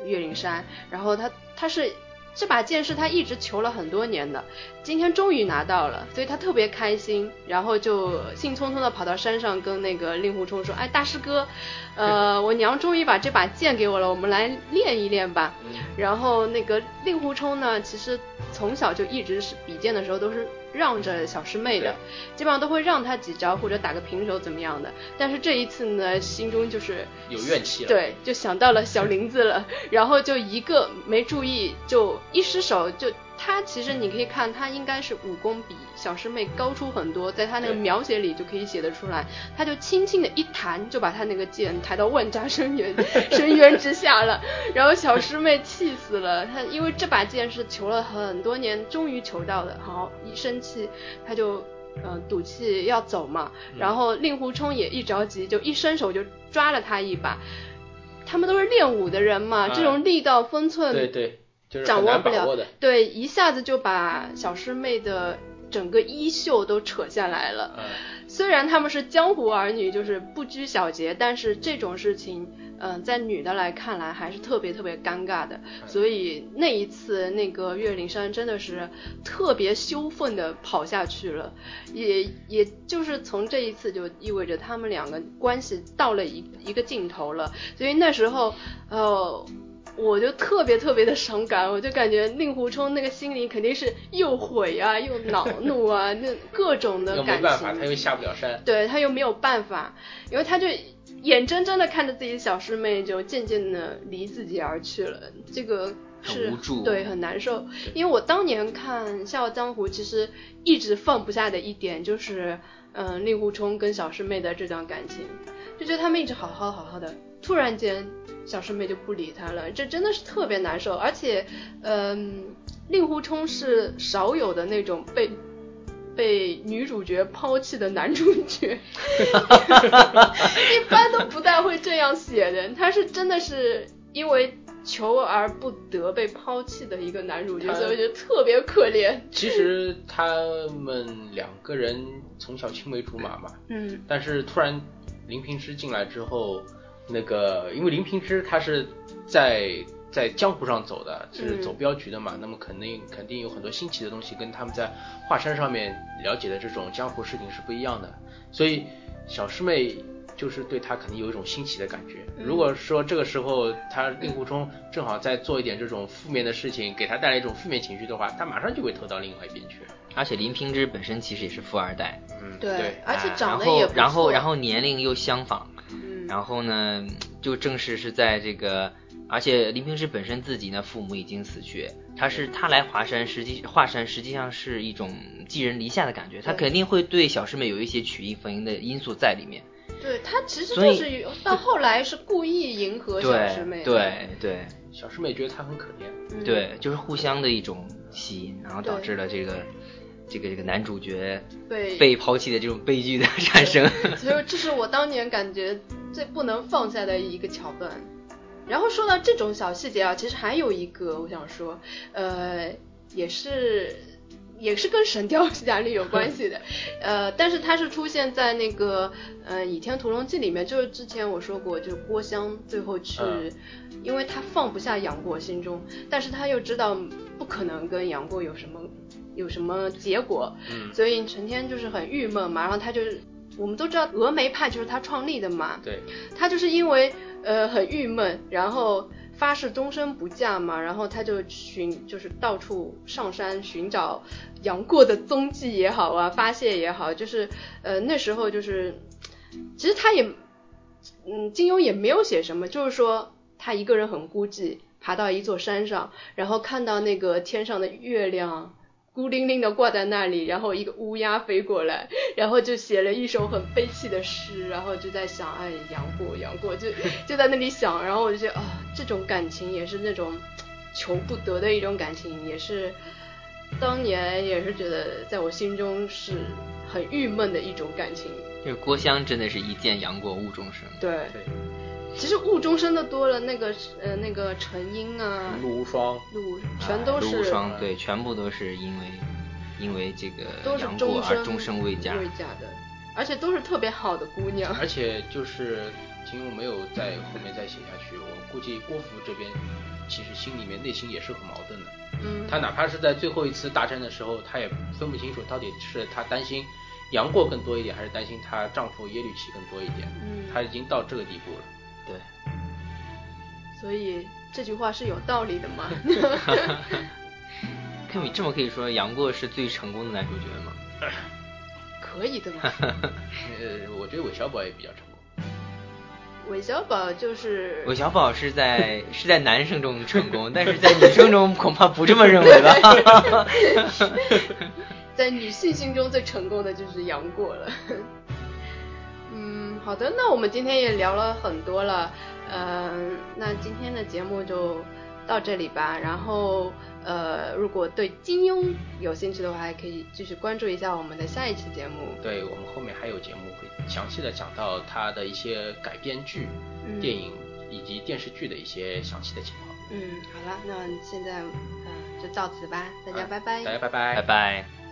岳灵珊，然后她她是。这把剑是他一直求了很多年的，今天终于拿到了，所以他特别开心，然后就兴冲冲的跑到山上跟那个令狐冲说：“哎，大师哥，呃，我娘终于把这把剑给我了，我们来练一练吧。”嗯。然后那个令狐冲呢，其实从小就一直是比剑的时候都是让着小师妹的，基本上都会让她几招或者打个平手怎么样的。但是这一次呢，心中就是有怨气了。，对，就想到了小林子了，然后就一个没注意，就一失手就。他其实你可以看，他应该是武功比小师妹高出很多，在他那个描写里就可以写得出来。他就轻轻的一弹，就把他那个剑抬到万丈深渊 深渊之下了。然后小师妹气死了，她因为这把剑是求了很多年，终于求到的。好，一生气，他就呃赌气要走嘛。嗯然后令狐冲也一着急，就一伸手就抓了他一把。他们都是练武的人嘛，哎这种力道分寸对对，就是掌握不了对，一下子就把小师妹的整个衣袖都扯下来了。嗯，虽然他们是江湖儿女，就是不拘小节，但是这种事情，嗯、在女的来看来还是特别特别尴尬的。所以那一次，那个岳灵珊真的是特别羞愤的跑下去了，也也就是从这一次就意味着他们两个关系到了一一个尽头了。所以那时候，呃。我就特别特别的伤感，我就感觉令狐冲那个心里肯定是又悔啊，又恼怒啊，那各种的感情。又没办法，他又下不了山。对他又没有办法，因为他就眼睁睁的看着自己小师妹就渐渐的离自己而去了，这个是对很难受。因为我当年看《笑傲江湖》，其实一直放不下的一点就是，嗯，令狐冲跟小师妹的这段感情，就觉得他们一直好好好好的，突然间。小师妹就不理他了，这真的是特别难受。而且，嗯，令狐冲是少有的那种被被女主角抛弃的男主角，一般都不太会这样写的。他是真的是因为求而不得被抛弃的一个男主角，所以我觉得特别可怜。其实他们两个人从小青梅竹马嘛，嗯，但是突然林平之进来之后。那个，因为林平之他是在在江湖上走的，是走镖局的嘛，那么肯定肯定有很多新奇的东西，跟他们在华山上面了解的这种江湖事情是不一样的，所以小师妹就是对他肯定有一种新奇的感觉。如果说这个时候他令狐冲正好在做一点这种负面的事情，给他带来一种负面情绪的话，他马上就会投到另外一边去。而且林平之本身其实也是富二代，嗯，对，而且长得也不错，然后然后年龄又相仿。然后呢，就正式是在这个，而且林平之本身自己呢，父母已经死去，他是他来华山，实际华山实际上是一种寄人篱下的感觉，他肯定会对小师妹有一些曲意逢迎的因素在里面。对他其实就是到后来是故意迎合小师妹。对对，小师妹觉得他很可怜。对，就是互相的一种吸引，然后导致了这个。这个这个男主角被被抛弃的这种悲剧的 产生，所以这是我当年感觉最不能放下的一个桥段。然后说到这种小细节啊，其实还有一个我想说，呃，也是也是跟《神雕侠侣》有关系的，呃，但是它是出现在那个呃《倚天屠龙记》里面，就是之前我说过，就是郭襄最后去，因为他放不下杨过心中，但是他又知道不可能跟杨过有什么。有什么结果？嗯，所以成天就是很郁闷嘛。然后他就是，我们都知道峨眉派就是他创立的嘛。对。他就是因为呃很郁闷，然后发誓终身不嫁嘛。然后他就寻，就是到处上山寻找杨过的踪迹也好啊，发泄也好，就是呃那时候就是，其实他也，嗯，金庸也没有写什么，就是说他一个人很孤寂，爬到一座山上，然后看到那个天上的月亮。孤零零的挂在那里，然后一个乌鸦飞过来，然后就写了一首很悲戚的诗，然后就在想，哎，杨过，杨过，就 就在那里想，然后我就觉得啊，这种感情也是那种求不得的一种感情，也是当年也是觉得在我心中是很郁闷的一种感情。就是郭襄真的是一见杨过误终生。对。其实误终生的多了，那个呃那个陈英啊，陆无双，陆全都是陆无双，对，全部都是因为因为这个杨过而终身未嫁未嫁的，而且都是特别好的姑娘。而且就是金庸没有在后面再写下去，我估计郭芙这边其实心里面内心也是很矛盾的。嗯，他哪怕是在最后一次大战的时候，他也分不清楚到底是他担心杨过更多一点，还是担心她丈夫耶律齐更多一点。嗯，她已经到这个地步了。对，所以这句话是有道理的吗？可以这么可以说，杨过是最成功的男主角吗？可以的嘛。呃，我觉得韦小宝也比较成功。韦小宝就是韦小宝是在是在男生中成功，但是在女生中恐怕不这么认为吧。在女性心中最成功的就是杨过了。嗯好的，那我们今天也聊了很多了，嗯，那今天的节目就到这里吧。然后，呃，如果对金庸有兴趣的话，还可以继续关注一下我们的下一期节目。对我们后面还有节目会详细的讲到他的一些改编剧、电影以及电视剧的一些详细的情况。嗯，好了，那现在嗯就到此吧，大家拜拜。大家拜拜，拜拜。